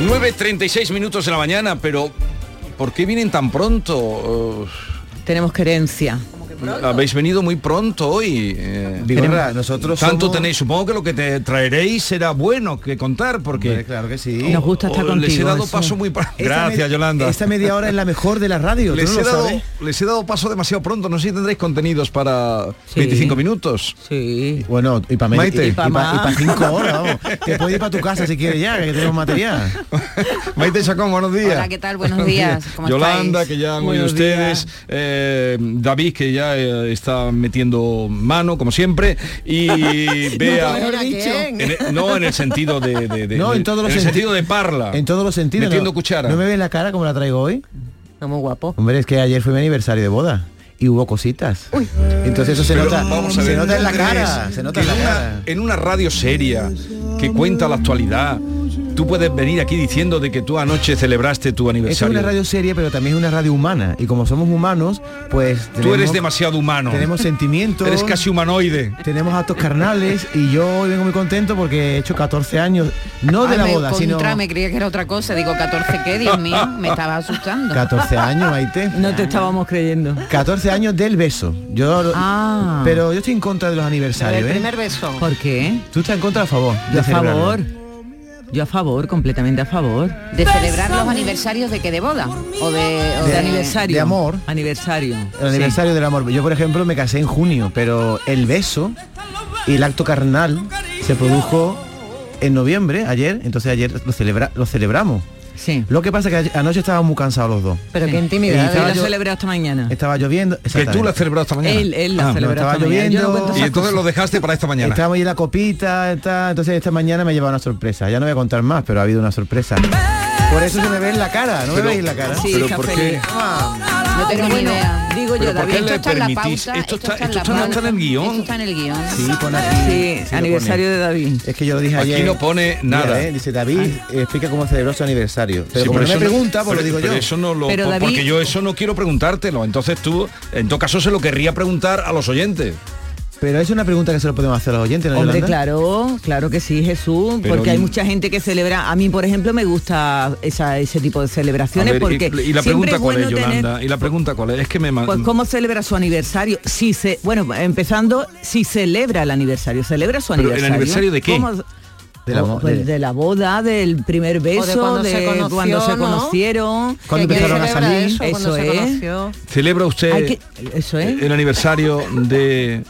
...9.36 minutos de la mañana, pero... ¿Por qué vienen tan pronto? Tenemos querencia. Habéis venido muy pronto hoy. eh, Vigorra, nosotros Tanto somos- tenéis, supongo que lo que te traeréis será bueno que contar, porque... Hombre, claro que sí. Nos gusta estar o- Les he contigo, dado eso. paso muy... pa- Esta Gracias, Yolanda. Esta media hora es la mejor de la radio. ¿tú Les no he, dado, les he dado paso demasiado pronto. No sé si tendréis contenidos para 25 minutos. Sí. Bueno, y para Maite. y, Y pa' más. cinco horas, vamos. Te puedes ir para tu casa si quieres ya, que tenemos material. Maite Chacón, buenos días. Hola, ¿qué tal? Buenos días. ¿Cómo Yolanda, estáis? que ya han oído ustedes, eh, David, que ya eh, está metiendo mano, como siempre, y Bea... mejor dicho. en el- no, en el sentido de... de- de- No, en todos los el senti- sentido de parla. En todos los sentidos. Metiendo ¿no? cuchara. ¿No me ves la cara como la traigo hoy? muy guapo. Hombre, es que ayer fue mi aniversario de boda. Y hubo cositas. Entonces eso se Pero nota, vamos a se ver, nota en la ¿tú cara. crees Se nota en la en una- cara. en una radio seria que cuenta la actualidad, tú puedes venir aquí diciendo de que tú anoche celebraste tu Esta es aniversario. una radio seria, pero también es una radio humana. Y como somos humanos, pues... Tú eres demasiado humano. Tenemos sentimientos. Eres casi humanoide. Tenemos actos carnales y yo hoy vengo muy contento porque he hecho 14 años, no de Ay, la me boda, sino contra, me creía que era otra cosa. Digo, 14 qué, Dios mío, me estaba asustando. 14 años, Maite. No te estábamos creyendo. 14 años del beso. Yo Ah. pero yo estoy en contra de los aniversarios, ¿eh? beso. ¿Por qué? Tú estás en contra a favor. De a celebrarlo? favor. Yo a favor, completamente a favor. ¿De celebrar los aniversarios de qué? ¿De boda? ¿O de, o De de- aniversario. de amor. Aniversario. El aniversario del amor. Yo, por ejemplo, me casé en junio, pero el beso y el acto carnal se produjo en noviembre, ayer, entonces ayer lo, celebra, lo celebramos. Sí. Lo que pasa es que anoche estábamos muy cansados los dos. Pero Sí. qué Y intimidad. estaba Él la yo- celebró hasta mañana. Estaba lloviendo. Que tú la has celebrado esta mañana. Él, él la Ah, celebró estaba no lloviendo. Y entonces lo dejaste para esta mañana. Estábamos ahí en la copita, está, entonces esta mañana me ha llevado una sorpresa. Ya no voy a contar más, pero ha habido una sorpresa. Por eso se me ve en la cara, ¿no Pero- me veis en la cara? Sí, Pero ¿por qué? feliz. No tengo ni bueno, idea. digo yo, Pero ¿por David. Esto está en la permitís? pauta, Esto está, esto esto está en la está en el guion. Esto está en el guion. Sí, pone aquí. Sí, lo aniversario pone. de David. Es que yo lo dije Aquí ayer. no pone nada. Mira, eh, dice David, explica cómo celebró su aniversario. Pero Sí, como no me pregunta, pues pero- lo digo pero yo. Eso no lo, Pero David- porque yo eso no quiero preguntártelo. Entonces tú, en todo caso, se lo querría preguntar a los oyentes. Pero es una pregunta que se lo podemos hacer a los oyentes, ¿no, Hombre, Yolanda? claro, claro que sí, Jesús, Pero porque hay mucha gente que celebra. A mí, por ejemplo, me gusta esa, ese tipo de celebraciones ver, porque y, y la siempre pregunta es cuál es, bueno tener- Yolanda. Y la pregunta cuál es. Es que me Pues cómo celebra su aniversario. Si se, bueno, empezando, si celebra el aniversario, celebra su Pero, ¿el aniversario. aniversario de qué? ¿Cómo? De la- Pues de- de la boda, del primer beso, de cuando se conoció, cuando se ¿no? conocieron. Cuando empezaron a salir. Eso, cuando Eso se es. conoció. celebra usted que- eso es. el aniversario de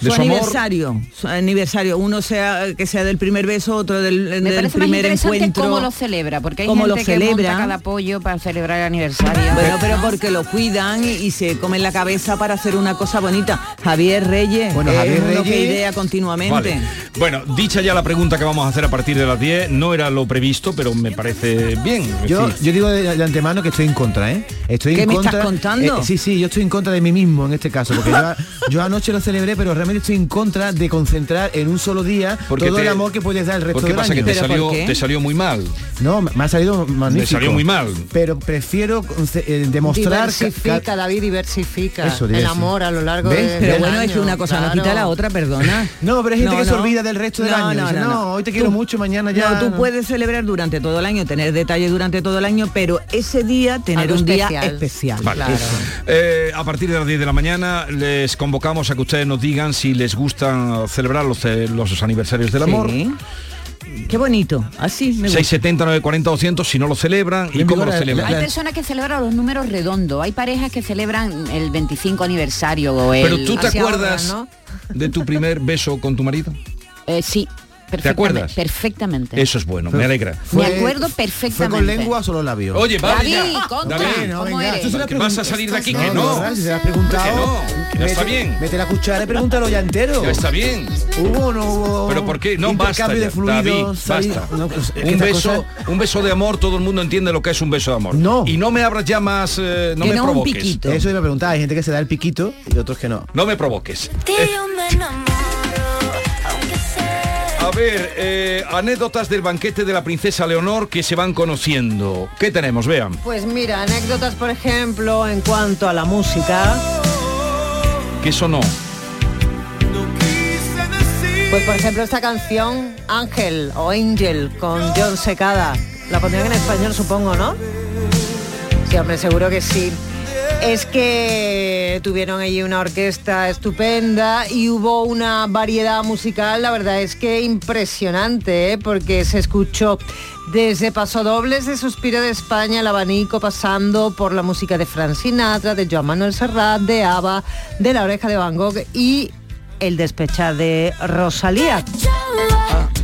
de su, su amor. aniversario, su aniversario, uno sea que sea del primer beso, otro del, Me del parece más primer interesante encuentro. cómo lo celebra, porque hay cómo gente lo que monta celebra. cada pollo para celebrar el aniversario. Bueno, pero porque lo cuidan y, y se comen la cabeza para hacer una cosa bonita. Javier Reyes, Bueno, es Javier uno que Reyes- idea continuamente. Vale. Bueno, dicha ya la pregunta que vamos a hacer a partir de las 10, no era lo previsto, pero me parece bien. es Yo, digo de, de antemano que estoy en contra, ¿eh? Estoy ¿Qué en me contra. estás contando? eh, sí, sí, yo estoy en contra de mí mismo en este caso, porque yo, yo anoche lo celebré, pero realmente estoy en contra de concentrar en un solo día Porque todo te- el amor que puedes dar el resto ¿Por qué del pasa año. que te salió, te salió muy mal? No, me ha salido magnífico. salió muy mal. Pero prefiero eh, demostrar ca- diversifica, ca- David, diversifica Eso, el amor a lo largo ¿Ves? de, Pero bueno, es que una cosa no claro. quita la otra, perdona. No, pero hay gente No, que se no. olvida del resto del No, año. no, Dice, no, no, no. hoy te quiero Tú- mucho, mañana ya. No, tú puedes celebrar durante todo el año, tener detalles durante todo el año, pero ese día tener Algo un día especial. especial. Vale. Eso. Eh, a partir de las 10 de la mañana les convocamos a que ustedes nos digan si les gustan celebrar los, eh, los aniversarios del amor. Sí. Qué bonito, así me gusta. 670 940 200 si no lo celebran y cómo lo celebran. Hay personas que celebran los números redondos, hay parejas que celebran el 25 aniversario o el... Pero tú te acuerdas de tu primer beso con tu marido? Eh, sí, perfectamente. acuerdas? Perfectamente. Eso es bueno, me alegra. Me acuerdo perfectamente. ¿Fue con lengua o solo labios? Oye, vale David, ya. contra, David, ¿cómo eres? que vas a salir de aquí, No, que no, no. no, si se has preguntado. Que no, que ya está bien. Mete la cuchara y pregúntalo ya entero. Ya está bien. ¿Hubo o no hubo? Pero ¿por qué? No, basta ya, de fluidos, David, salir- basta. No, pues, es que un beso, cosa- un beso de amor, todo el mundo entiende lo que es un beso de amor. No. Y no me abras ya más, eh, no me provoques. Eso iba a preguntar, hay gente que se da el piquito y otros que no. No me provoques. Eh, a ver, eh, anécdotas del banquete de la princesa Leonor que se van conociendo. ¿Qué tenemos? Vean. Pues mira, anécdotas, por ejemplo, en cuanto a la música. Que eso no. Pues por ejemplo esta canción, Ángel o Angel, con John Secada. La pondrían en español, supongo, ¿no? Sí, hombre, seguro que sí. Es que tuvieron allí una orquesta estupenda y hubo una variedad musical, la verdad es que impresionante, ¿eh? porque se escuchó desde pasodobles de Suspiro de España, el abanico, pasando por la música de Frank Sinatra, de Joan Manuel Serrat, de ABBA, de La Oreja de Van Gogh y el despechar de Rosalía.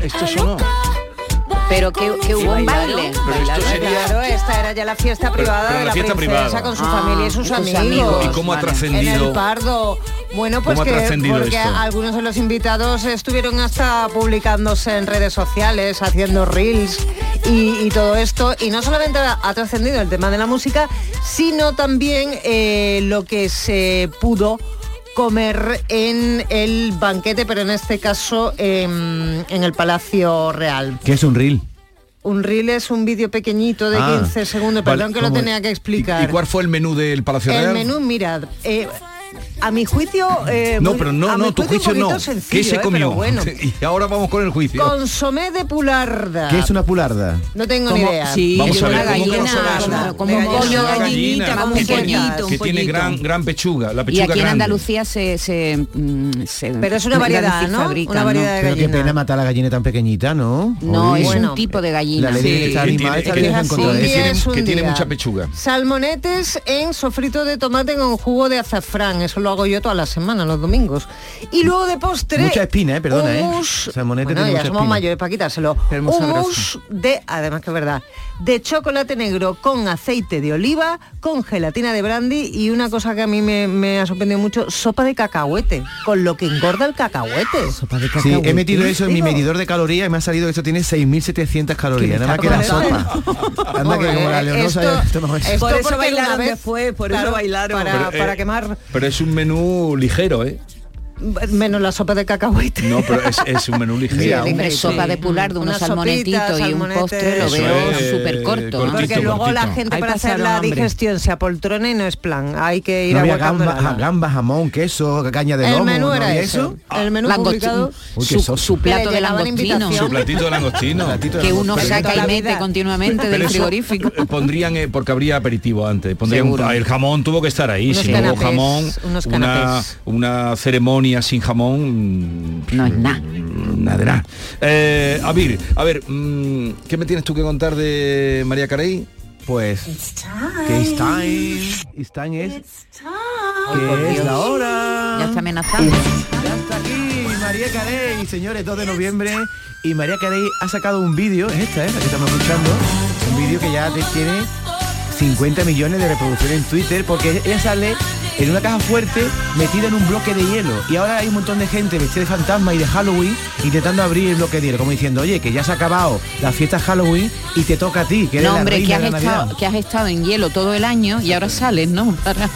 Esto sonó. Pero que, que hubo un baile. Pero esto sería... Claro, esta era ya la fiesta privada pero de la la, fiesta princesa privada. con su Ah, familia y sus, sus amigos. amigos. ¿Y cómo ha Vale. En trascendido? el Pardo. Bueno, pues ¿Cómo ha que trascendido porque esto? algunos de los invitados estuvieron hasta publicándose en redes sociales, haciendo reels y, y todo esto. Y no solamente ha, ha trascendido el tema de la música, sino también eh, lo que se pudo comer en el banquete, pero en este caso em, en el Palacio Real. ¿Qué es un reel? Un reel es un vídeo pequeñito de Ah, 15 segundos, vale, perdón que lo tenía que explicar. ¿Y cuál fue el menú del Palacio El Real? menú, mirad, eh, a mi juicio... eh, No, pero no, no, tu juicio no. ¿Qué se eh, comió? bueno. Y ahora vamos con el juicio. Consomé de pularda. ¿Qué es una pularda? No tengo ni idea. sí, Vamos a una ver, ¿cómo que no gallina, como- un gallina. pollo, Una gallinita, gallina como un que tiene- pollito, que tiene gran, gran pechuga, la Y pechuga aquí en. Andalucía se, se, mm, se- Pero es una variedad, se ¿no? Una variedad de Pero qué gallina. pena matar a la gallina tan pequeñita, ¿no? No, es Bueno, un tipo de La gallina. ley Sí. de que animal tiene, que- mucha pechuga. Salmonetes en sofrito de tomate con jugo de azafrán. Eso lo hago yo toda la semana, los domingos. Y luego de postre... Mucha espina, eh, perdona, eh. Salmonete Bueno, tiene ya mucha somos espina. mayores para quitárselo. Hummus de, además que es verdad, de chocolate negro con aceite de oliva, con gelatina de brandy y una cosa que a mí me, me ha sorprendido mucho, sopa de cacahuete, con lo que engorda el cacahuete. Sopa de Sí, he metido eso en mi medidor de calorías y me ha salido que esto tiene 6.700 calorías, nada más que la sopa. Anda que como la Leonor Esto- esto no es. esto Por eso bailaron después, por eso bailaron. Para, Pero, eh, para quemar Pero es un menú ligero, ¿eh? Menos la sopa de cacahuete. No, pero es, es un menú ligero. Sí. sopa de pulardo, unos Una sopita, salmonetitos y un postre, lo veo súper corto. Porque luego la gente Ahí para hacer la hambre. digestión se apoltrona y no es plan. Hay que ir No había gamba, gamba, jamón, queso, caña de El lomo. menú ¿no era eso. El menú publicado. Uy, su, plato de langostino. Su platito de langostino. De Que uno saca y mete continuamente del frigorífico. eh, pondrían, eh, porque habría aperitivo antes, pondrían el jamón tuvo que estar ahí, Unos si no hubo jamón, unos una, canapés. Sin jamón, mm, No es nada. nada de nada. Eh, a ver, a ver, mm, ¿qué me tienes tú que contar de María Carey? Pues que it's time, it's time es que es la hora. Ya está amenazando. Ya está aquí. María Carey, señores, 2 de noviembre. Y María Carey ha sacado un vídeo, es esta, ¿eh? la que estamos escuchando. Un vídeo que ya tiene 50 millones de reproducciones en Twitter porque ella sale en una caja fuerte metida en un bloque de hielo y ahora hay un montón de gente vestida de fantasma y de Halloween intentando abrir el bloque de hielo como diciendo oye que ya se ha acabado la fiesta Halloween y te toca a ti que eres No, la hombre, reina que has, de la Navidad estado, que has estado en hielo todo el año y ahora sales, ¿no? Para,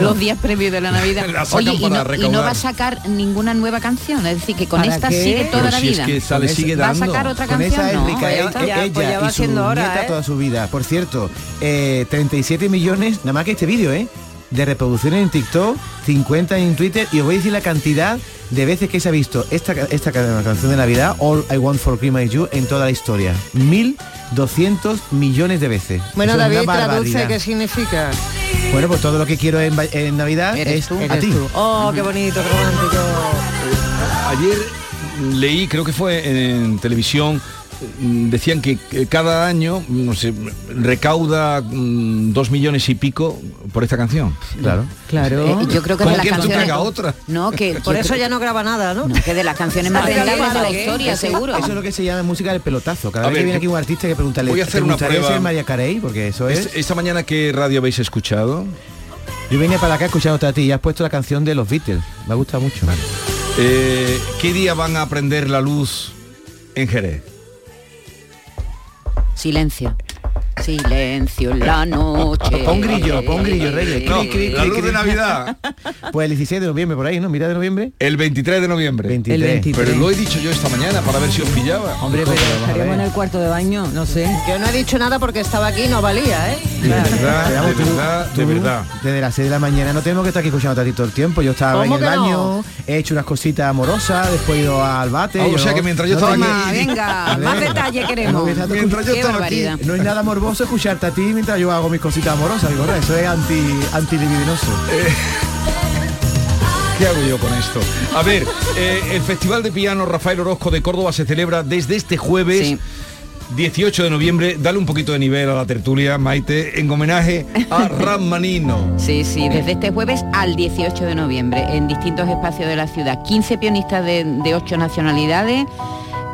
los días previos de la Navidad. La Oye, y no, y no recaudar. va a sacar ninguna nueva canción, es decir, que con ¿Para esta qué? sigue toda Pero la si es vida. que sale, sigue esa- ¿Va a dando. sacar otra con canción? esa No. épica, ya- ella, pues ella y su siendo hora, nieta ¿eh? toda su vida. Por cierto, eh, 37 millones, nada más que este vídeo, ¿eh? De reproducciones en TikTok, 50 en Twitter y os voy a decir la cantidad de veces que se ha visto esta, esta ca- canción de Navidad, All I Want for Christmas is You, en toda la historia. 1.200 millones de veces. Bueno, Eso es David, traduce qué significa. Bueno, pues todo lo que quiero en, Navidad Eres es tú. a ti. tú. Oh, qué bonito, qué romántico. Ayer leí, creo que fue en televisión, decían que cada año, no sé, recauda mm, dos millones y pico por esta canción. Claro. Claro. Eh, yo creo que ¿Cómo de las canciones. haga otra? No, que Por eso creo- ya no graba nada, ¿no? no, que de las canciones más Ay, rentables de la historia, Eso- seguro. Eso es lo que se llama música del pelotazo. Cada A vez ver, que viene aquí un artista que preguntarle, Voy a ¿te hacer una prueba. ser María Carey? Porque eso es... Es- esta mañana, ¿qué radio habéis escuchado? Yo venía para acá escuchándote a ti y has puesto la canción de los Beatles. Me ha gustado mucho. Eh, ¿Qué día van a prender la luz en Jerez? Silencio. Silencio en la noche. Pon grillo, pon grillo, Reyes. No, Cri, cri, la luz cri. de Navidad. Pues el 16 de noviembre, por ahí, ¿no? Mira de noviembre. El 23 de noviembre. 23. El 23. Pero lo he dicho yo esta mañana para ver si os pillaba. Hombre, pero estaríamos en el cuarto de baño, no sé. Yo no he dicho nada porque estaba aquí y no valía, ¿eh? De verdad, de tú- verdad, de verdad. Desde las 6 de la mañana no tenemos que estar aquí escuchando a ti todo el tiempo. Yo estaba en ¿Cómo el que no? baño, he hecho unas cositas amorosas, después he ido al bate. Ah, o sea que mientras yo no estaba Toma, venga, más detalle queremos. mientras yo estaba aquí. No hay nada morboso escucharte a ti mientras yo hago mis cositas amorosas, digo, eso es anti antilibidinoso. ¿Qué hago yo con esto? A ver, eh, el Festival de Piano Rafael Orozco de Córdoba se celebra desde este jueves. Sí. 18 de noviembre, dale un poquito de nivel a la tertulia, Maite, en homenaje a Ramanino. Sí, sí, desde este jueves al 18 de noviembre, en distintos espacios de la ciudad. 15 pianistas de, de 8 nacionalidades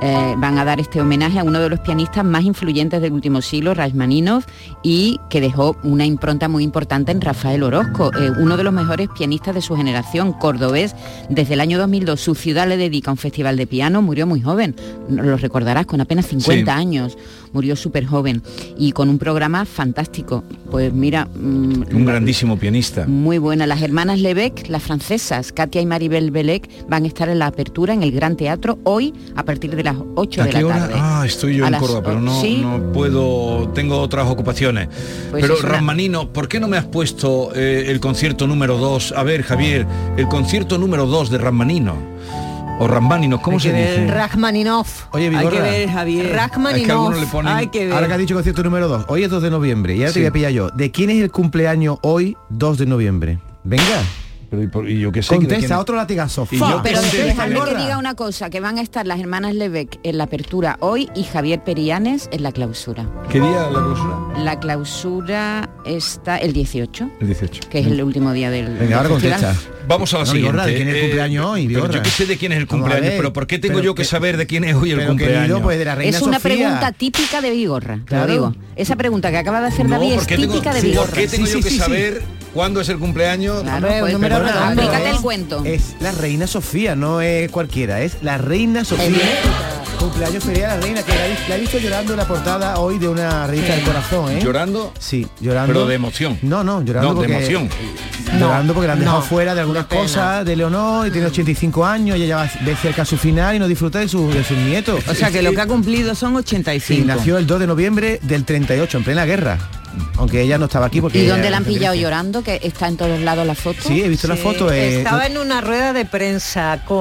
eh, van a dar este homenaje a uno de los pianistas más influyentes del último siglo, Rachmaninoff, y que dejó una impronta muy importante en Rafael Orozco, eh, uno de los mejores pianistas de su generación, cordobés. Desde el año 2002 su ciudad le dedica un festival de piano, murió muy joven, lo recordarás, con apenas 50 Sí. años, murió súper joven y con un programa fantástico. Pues mira... mm, Un grandísimo pianista. muy buena. Las hermanas Lebec, las francesas, Katia y Maribel Belec, van a estar en la apertura en el Gran Teatro hoy a partir de las 8 ¿A de qué la hora? tarde. Ah, estoy yo en las Córdoba, pero no, ¿sí? no puedo, tengo otras ocupaciones. Pues pero una- Ramanino, ¿por qué no me has puesto eh, el concierto número 2? A ver, Javier, el concierto número 2 de Ramanino. O Rachmaninoff, ¿cómo Hay se que ver dice? Rachmaninoff. Oye, Hay que Vigorra, ver, Javier. Es que Rachmaninoff. ponen... Hay que ver. ahora que has dicho concierto número 2, hoy es 2 de noviembre, y ahora Sí. te voy a pillar yo. ¿De quién es el cumpleaños hoy, 2 de noviembre? Venga, Pero, y por- y yo qué sé. que contesta, quién- otro latigazo. Y yo Pero dejadme que diga una cosa, que van a estar las hermanas Lebec en la apertura hoy y Javier Perianes en la clausura. ¿Qué día la clausura? La clausura está el 18, El 18. que es el último día del, Venga, ahora contesta. Vamos a la No, siguiente. ¿de quién es el Eh, cumpleaños hoy, pero yo qué sé de quién es el cumpleaños, ver, pero ¿por qué tengo pero yo que que- saber de quién es hoy el cumpleaños? querido, pues de la reina Es una Sofía. pregunta típica de Vigorra, te Claro. lo digo. Esa pregunta que acaba de hacer No, David es tengo- típica de Vigorra. ¿Por qué tengo Sí, yo sí, que sí. saber cuándo es el cumpleaños? Claro, pues, número el cuento. Es la reina Sofía, no es cualquiera, es la reina Sofía. Cumpleaños feliz a la reina, que la, he- la he visto llorando en la portada hoy de una revista del corazón, ¿eh? ¿Llorando? Sí, llorando. Pero de emoción. No, no, llorando No, de porque... emoción. Llorando porque la han dejado no, fuera de algunas de pena. cosas de Leonor y tiene 85 años, y ella va ve cerca su final y no disfruta de, su- de sus nietos. O sea que lo que ha cumplido son Sí, 85. nació el 2 de noviembre del 38, en plena guerra. Aunque ella no estaba aquí porque... ¿Y dónde la han pillado llorando? Que está en todos lados la foto. Sí, he visto la Sí, foto. eh, Estaba en una rueda de prensa con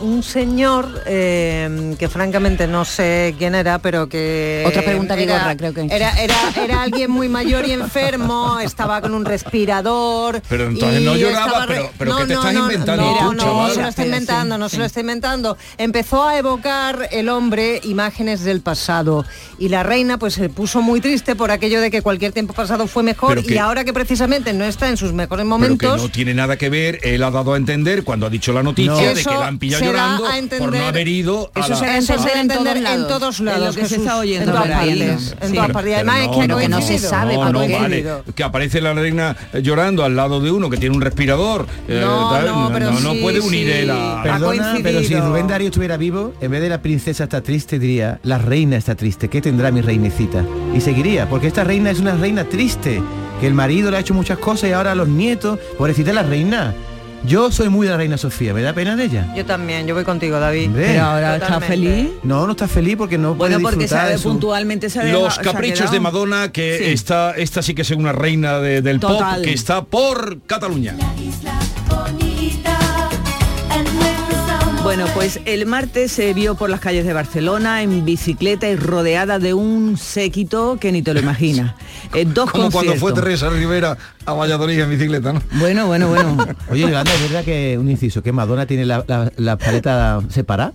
un señor eh, que francamente no sé quién era, pero que... Otra pregunta era- Vigorra, creo que. Era, era, era alguien muy mayor y enfermo, estaba con un respirador. Pero entonces y no lloraba, estaba pero- pero no, ¿qué que te estás inventando no, tú, no, chaval. se lo está inventando, no se lo está inventando. Empezó a evocar el hombre imágenes del pasado y la reina pues se puso muy triste por aquello de que cualquier tiempo pasado fue mejor Pero y que- ahora que precisamente no está en sus mejores Pero momentos. que no tiene nada que ver, él ha dado a entender cuando ha dicho la noticia No. de que la han pillado llorando a por entender- no haber ido a Eso la- eso se da a entender en todos lados. Lo que se está oyendo en todas partes, Sí. en todas partes. Y además es que no, no, coincidido. no, no, vale, que aparece la reina llorando al lado de uno que tiene un respirador. eh, No, tal, no, pero no, no sí, puede unir sí. él a... Perdona, pero si Rubén Darío estuviera vivo, en vez de la princesa está triste, diría, la reina está triste, ¿qué tendrá mi reinecita? Y seguiría, porque esta reina es una reina triste, que el marido le ha hecho muchas cosas y ahora los nietos, pobrecita la reina. Yo soy muy de la reina Sofía, me da pena de ella. Yo también, yo voy contigo, David. Hombre. Pero ahora está feliz. No, no está feliz porque no Bueno, puede porque disfrutar sabe su- puntualmente dejado- Los caprichos de Madonna, que Sí. está, esta sí que es una reina de- del Total. pop, que está por Cataluña. Bueno, pues el martes se vio por las calles de Barcelona en bicicleta y rodeada de un séquito que ni te lo imaginas. Eh, dos Como cuando fue. Teresa Rivera a Valladolid en bicicleta, ¿no? Bueno, bueno, bueno. Oye, Yolanda, ¿es verdad que un inciso, que Madonna tiene la, la, la paleta separada?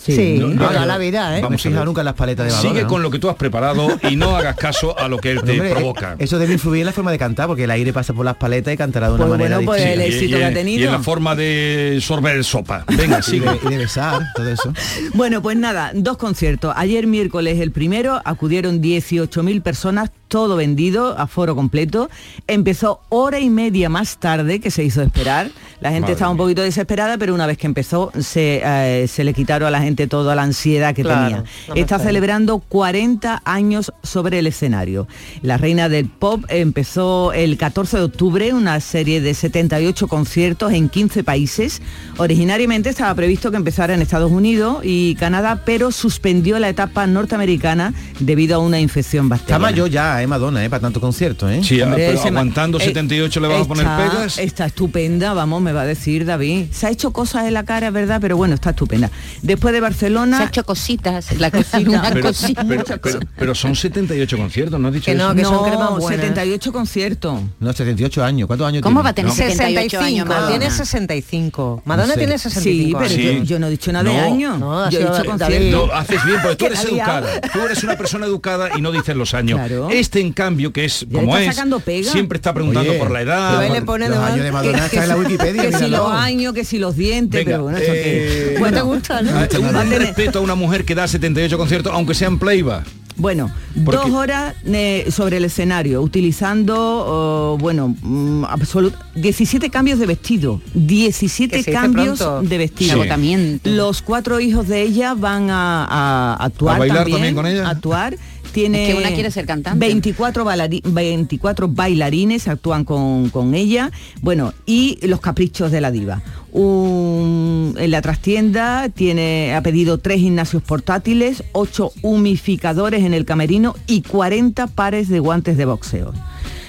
Sí, No, no, la vida, ¿eh? No Vamos a fijado ver. nunca en las paletas de. Sigue ¿no? con lo que tú has preparado y no hagas caso a lo que él te Hombre, provoca. Eso debe influir en la forma de cantar, porque el aire pasa por las paletas y cantará de una Pues manera bueno, pues distinta. el éxito y, que ha en- tenido. y en la forma de sorber sopa. Venga, Y sigue. de, y de besar, todo eso. Bueno, pues nada, dos conciertos. Ayer miércoles el primero acudieron 18.000 personas, todo vendido, a foro completo. Empezó hora y media más tarde, que se hizo esperar. La gente Madre estaba un poquito desesperada, pero una vez que empezó se, eh, se le quitaron a la gente toda la ansiedad que Claro, tenía. no Está celebrando 40 años sobre el escenario. La reina del pop empezó el 14 de octubre una serie de 78 conciertos en 15 países. Originariamente estaba previsto que empezara en Estados Unidos y Canadá, pero suspendió la etapa norteamericana debido a una infección Está bacteriana. mayor ya, eh, Madonna, eh, para tanto concierto, ¿eh? Sí, Hombre, pero aguantando eh, 78 le vas a poner está- pegas. Está estupenda, vamos, me va a decir David. Se ha hecho cosas en la cara, verdad, pero bueno, está estupenda. Después de Barcelona... Se ha hecho cositas, la cosita, una Pero, cosita. pero- pero- pero son 78 conciertos, ¿no has dicho eso? no, 78 conciertos. No, 78 años. ¿Cuántos años ¿Cómo tiene? va a tener No. 78 años 65, Madonna? tiene 65. Madonna No sé. tiene Sí, 65 pero años. yo, yo no he dicho nada de No. años. No, yo he dicho conciertos. No, haces bien, porque tú Que eres educada. Tú eres una persona educada y no dices los años. Claro. Este, en cambio, que es como es, sacando pega. siempre está preguntando Oye, por la edad. pero él por- le pone de Los más- años de Madonna que, está en la si- Wikipedia, que si míralo. los años, que si los dientes, pero bueno, eso eh, que... No te gusta, ¿no? Tener- respeto a una mujer que da 78 conciertos, aunque sean playback. Bueno, Porque- dos horas eh, sobre el escenario, utilizando, oh, bueno, mm, absolut- 17 cambios de vestido, 17 Que se dice cambios pronto. de vestido. Sí. Agotamiento. Los cuatro hijos de ella van a, a actuar ¿A bailar también, también con ella? a actuar. Tiene Es que una quiere ser cantante. 24, bailari- 24 bailarines actúan con, con ella. Bueno, y los caprichos de la diva. Un- en la trastienda tiene, ha pedido tres gimnasios portátiles, ocho humificadores en el camerino y 40 pares de guantes de boxeo.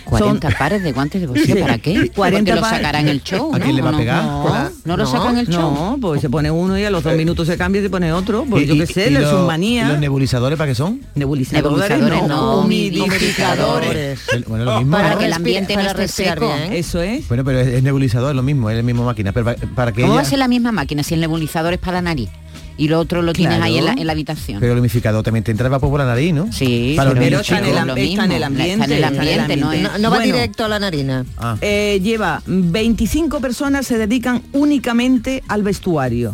40 pares de guantes de boxeo, ¿para qué? 40 Porque lo pares. sacará en el show, ¿A ¿no? quién le va a ¿O no? pegar? No, no lo No, saca en el show. No, pues se pone uno y a los dos minutos se cambia y se pone otro. Pues yo qué sé, y le es los- un manía. ¿y los nebulizadores para qué son? Nebulizadores, Nebulizadores, no, no, humidificadores. Bueno, lo mismo. Para ¿no? que el ambiente no esté seco. bien. Eso es. Bueno, pero es, nebulizador, es lo mismo, es la misma máquina. Pero para, que ¿Cómo va a ser la misma máquina si el nebulizador es para la nariz? Y lo otro lo tienes Claro. ahí en la, en la habitación. Pero el humificador también te entra el vapor por la nariz, ¿no? sí, para pero está en el está en ambiente, en el está en el ambiente, no es... No, no va Bueno. directo a la narina. Ah. Eh, lleva 25 personas se dedican únicamente al vestuario.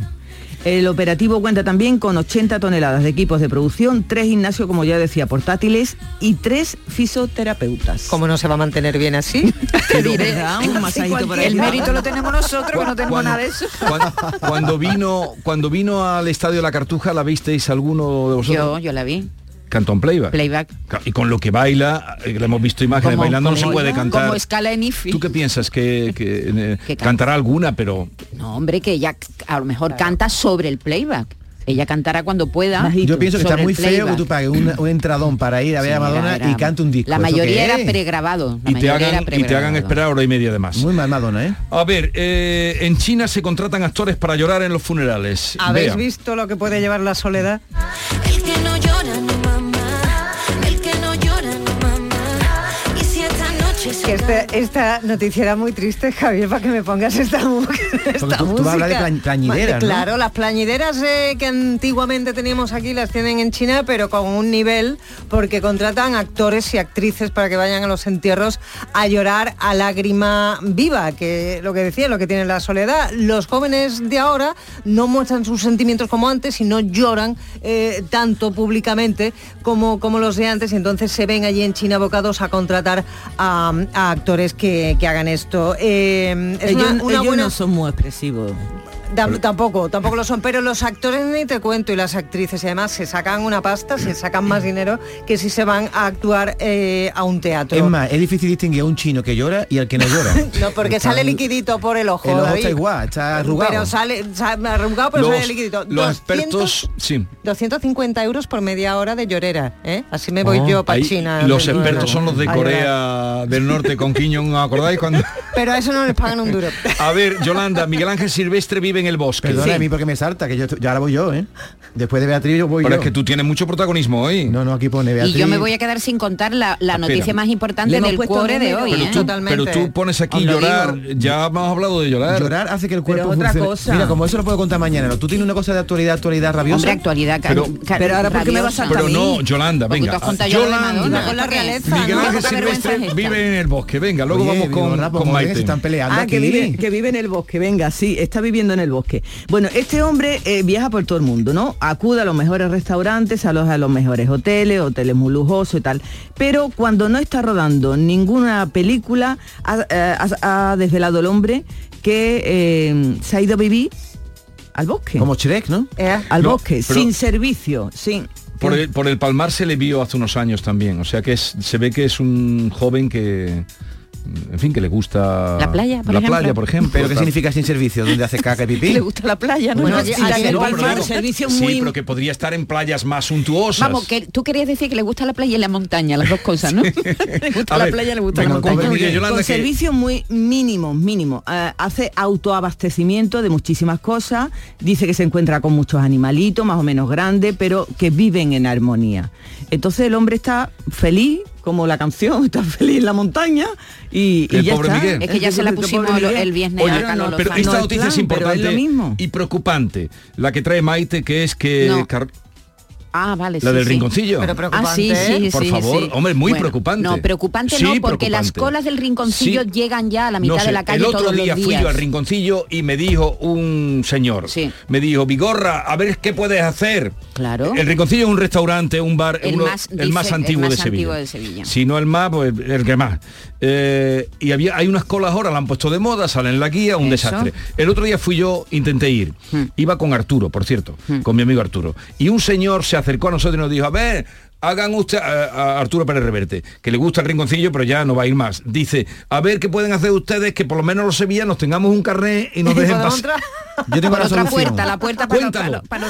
El operativo cuenta también con 80 toneladas de equipos de producción, tres gimnasios, como ya decía, portátiles y tres fisioterapeutas. ¿Cómo no se va a mantener bien así? Te diré. ¿Verdad? Un masajito por ahí. El mérito lo tenemos nosotros, que no tenemos Cuando- nada de eso. Cuando, cuando vino cuando vino al estadio La Cartuja, ¿la visteis alguno de vosotros? Yo, yo la vi. Cantón playback. Playback. Y con lo que baila, eh, le hemos visto imágenes Como- bailando, no se puede cantar. Como escala en IFI. ¿Tú qué piensas? Que, que, eh, Que canta. cantará alguna, pero No, hombre, que ella a lo mejor canta sobre el playback. Ella cantará cuando pueda. Yo pienso que está muy feo que tú pagues un, un entradón para ir a ver Sí, a Madonna era- era- y cante un disco. La ¿Eso mayoría era pregrabado. La y te, mayoría hagan, y te hagan esperar hora y media de más. Muy mal Madonna, ¿eh? A ver, eh, en China se contratan actores para llorar en los funerales. ¿Habéis visto lo que puede llevar la soledad? El esta que esta, esta noticia era muy triste, Javier, para que me pongas esta, esta tú- de música. plan- plañideras, ¿no? Claro, las plañideras eh, que antiguamente teníamos aquí las tienen en China, pero con un nivel, porque contratan actores y actrices para que vayan a los entierros a llorar a lágrima viva, que lo que decía, lo que tiene la soledad. Los jóvenes de ahora no muestran sus sentimientos como antes y no lloran eh, tanto públicamente como, como los de antes, y entonces se ven allí en China abocados a contratar a, a actores que, que hagan esto. Eh, es ellos una- una ellos buena- no son muy expresivos. Tam- tampoco, tampoco lo son, pero los actores ni te cuento y las actrices y además se sacan una pasta, se sacan más dinero que si se van a actuar eh, a un teatro. Es más, es difícil distinguir a un chino que llora y al que no llora. No, porque Está- sale liquidito por el ojo. El ojo David. está igual, está arrugado. Pero sale, sale arrugado, pero Los, sale liquidito. los 200 expertos, sí. 250 euros por media hora de llorera, ¿eh? Así me voy Oh, yo para China. Los expertos son los de. Corea del Norte con Kim Jong, ¿acordáis cuando? Pero a eso no les pagan un duro. A ver, Yolanda, Miguel Ángel Silvestre vive en el bosque. Perdona a mí porque me salta, que yo ya ahora voy yo, ¿eh? Después de Beatriz yo voy Pero yo. es que tú tienes mucho protagonismo hoy. No, no, aquí pone Y Beatriz. yo me voy a quedar sin contar la, la noticia más importante del cuore de hoy. Pero ¿eh? tú, pero tú pones aquí Os llorar, digo. ya hemos hablado de llorar. Llorar hace que el cuerpo otra funcione. cosa. Mira, como eso lo puedo contar mañana. ¿no? ¿Tú tienes una cosa de actualidad, actualidad rabiosa? Hombre, actualidad, Pero- Pero ahora, ¿por qué me vas a. Pero no, Yolanda, Porque venga. Yolanda. Con la realeza, vive en el bosque. Venga, luego vamos con, Maite. están peleando Ah, aquí. que vive, que vive en el bosque, venga, sí, está viviendo en el bosque. Bueno, este hombre eh, viaja por todo el mundo, ¿no? Acude a los mejores restaurantes, a los, a los mejores hoteles, hoteles muy lujosos y tal. Pero cuando no está rodando ninguna película, ha, eh, ha- ha desvelado el hombre que eh, se ha ido a vivir al bosque. Como Shrek, ¿no? Al No, bosque, pero- sin servicio, sin... Por el, por el Palmar se le vio hace unos años también. O sea que es, se ve que es un joven que, en fin, que le gusta La playa, por la ejemplo. playa, por ejemplo. ¿Pero qué significa sin servicio? ¿Dónde hace caca y pipí? Le gusta la playa, ¿no? Bueno, no, Palmar, pero- servicio sí, muy... pero que podría estar en playas más suntuosas. Vamos, que tú querías decir que le gusta la playa y la montaña, las dos cosas, ¿no? le gusta A la ver, playa le gusta venga, la montaña. con que- servicios muy mínimos, mínimos. Eh, hace autoabastecimiento de muchísimas cosas. Dice que se encuentra con muchos animalitos, más o menos grandes, pero que viven en armonía. Entonces el hombre está feliz, como la canción, está feliz en la montaña y, y El ya pobre está. Miguel. Es que ya se la pusimos el viernes Oye, a Carlos pero esta No es noticia es plan, pero es importante lo mismo. y preocupante. La que trae Maite, que es que... No. Car- Ah, vale, La sí, del sí. rinconcillo. Pero Ah, sí, sí, Por sí, favor, sí. hombre, muy Bueno, preocupante. No, preocupante Sí, no, porque las preocupante. colas del rinconcillo Sí. llegan ya a la mitad No sé, de la calle el otro todos día los fui yo al rinconcillo y me dijo un señor, Sí. me dijo, Vigorra, a ver qué puedes hacer. Claro. El rinconcillo es un restaurante, un bar, El uno- más, el dice, más el antiguo, más de, Sevilla. antiguo de Sevilla. Si no el más, pues el que más. Eh, y había, hay unas colas ahora, la han puesto de moda, salen en la guía, un Eso. desastre. El otro día fui yo, intenté ir. Hmm. Iba con Arturo, por cierto, con mi amigo Arturo. Y un señor se acercó a nosotros y nos dijo, a ver, hagan usted, a, a Arturo Pérez Reverte, que le gusta el rinconcillo, pero ya no va a ir más. Dice, a ver qué pueden hacer ustedes, que por lo menos los sevillanos tengamos un carnet y nos dejen ¿Podemos pasar. Yo tengo por la otra solución. puerta, la puerta para- para-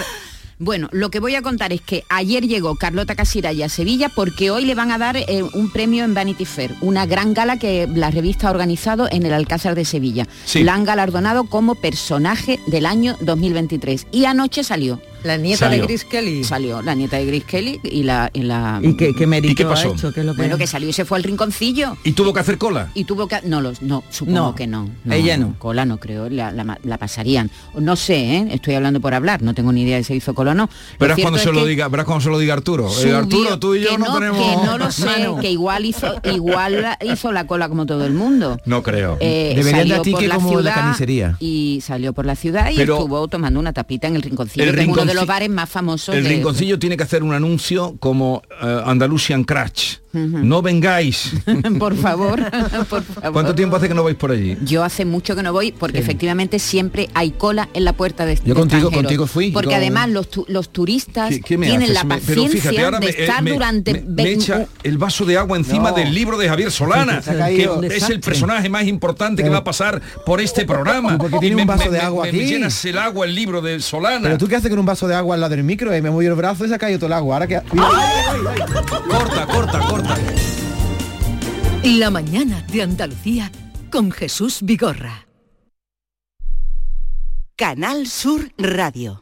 Bueno, lo que voy a contar es que ayer llegó Carlota Casiraya a Sevilla porque hoy le van a dar eh, un premio en Vanity Fair, una gran gala que la revista ha organizado en el Alcázar de Sevilla. Sí. La han galardonado como personaje del año 2023 y anoche salió. La nieta Salió. de Chris Kelly. Salió la nieta de Grace Kelly y la... Y, la, ¿Y qué, qué mérito ¿Y qué ha pasó? hecho? ¿Qué es lo que- Bueno, que salió y se fue al rinconcillo. Y tuvo que hacer cola. Y tuvo que... No, los, no supongo No, que no, ella no. Cola no creo, la, la- la pasarían. No sé, ¿eh? estoy hablando por hablar, no tengo ni idea de si hizo cola o no. Verás cuando es se lo diga, verás cuando se lo diga Arturo. Eh, Arturo, tú y yo que no, tenemos. Que no lo sé, Mano. que igual hizo, igual la- hizo la cola como todo el mundo. No creo. Eh, Deberían de ti por que la como la ciudad carnicería. y salió por la ciudad y Pero estuvo tomando una tapita en el rinconcillo, el los bares más famosos El de- rinconcillo tiene que hacer un anuncio como eh, Andalusian Crash. No vengáis. por favor, por favor. ¿Cuánto tiempo hace que no vais por allí? Yo hace mucho que no voy porque efectivamente siempre hay cola en la puerta de Yo de contigo- contigo fui, Porque con- además los, tu- los turistas ¿Qué, qué me tienen haces? la paciencia fíjate, ahora de me, eh, estar me- durante me- me echa el vaso de agua encima No. del libro de Javier Solana, que es el personaje más importante que va a pasar por este programa. ¿Por qué tiene un vaso de agua aquí? llenas el agua el libro de Solana. Pero tú qué haces con un vaso de agua al lado del micro y me movió el brazo y se ha caído todo el agua. Ahora que. Corta, corta, corta. La mañana de Andalucía con Jesús Vigorra. Canal Sur Radio.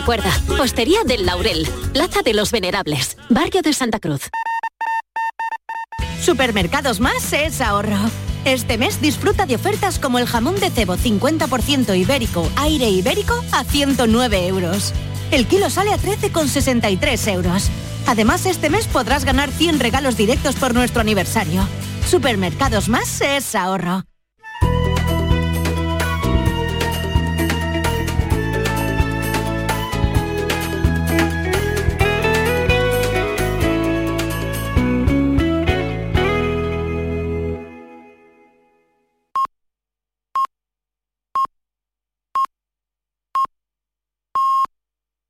Recuerda, Hostería del Laurel, Plaza de los Venerables, Barrio de Santa Cruz. Supermercados Más es ahorro. Este mes disfruta de ofertas como el jamón de cebo 50% ibérico, aire ibérico a 109 euros. El kilo sale a 13,63 euros. Además, este mes podrás ganar 100 regalos directos por nuestro aniversario. Supermercados Más es ahorro.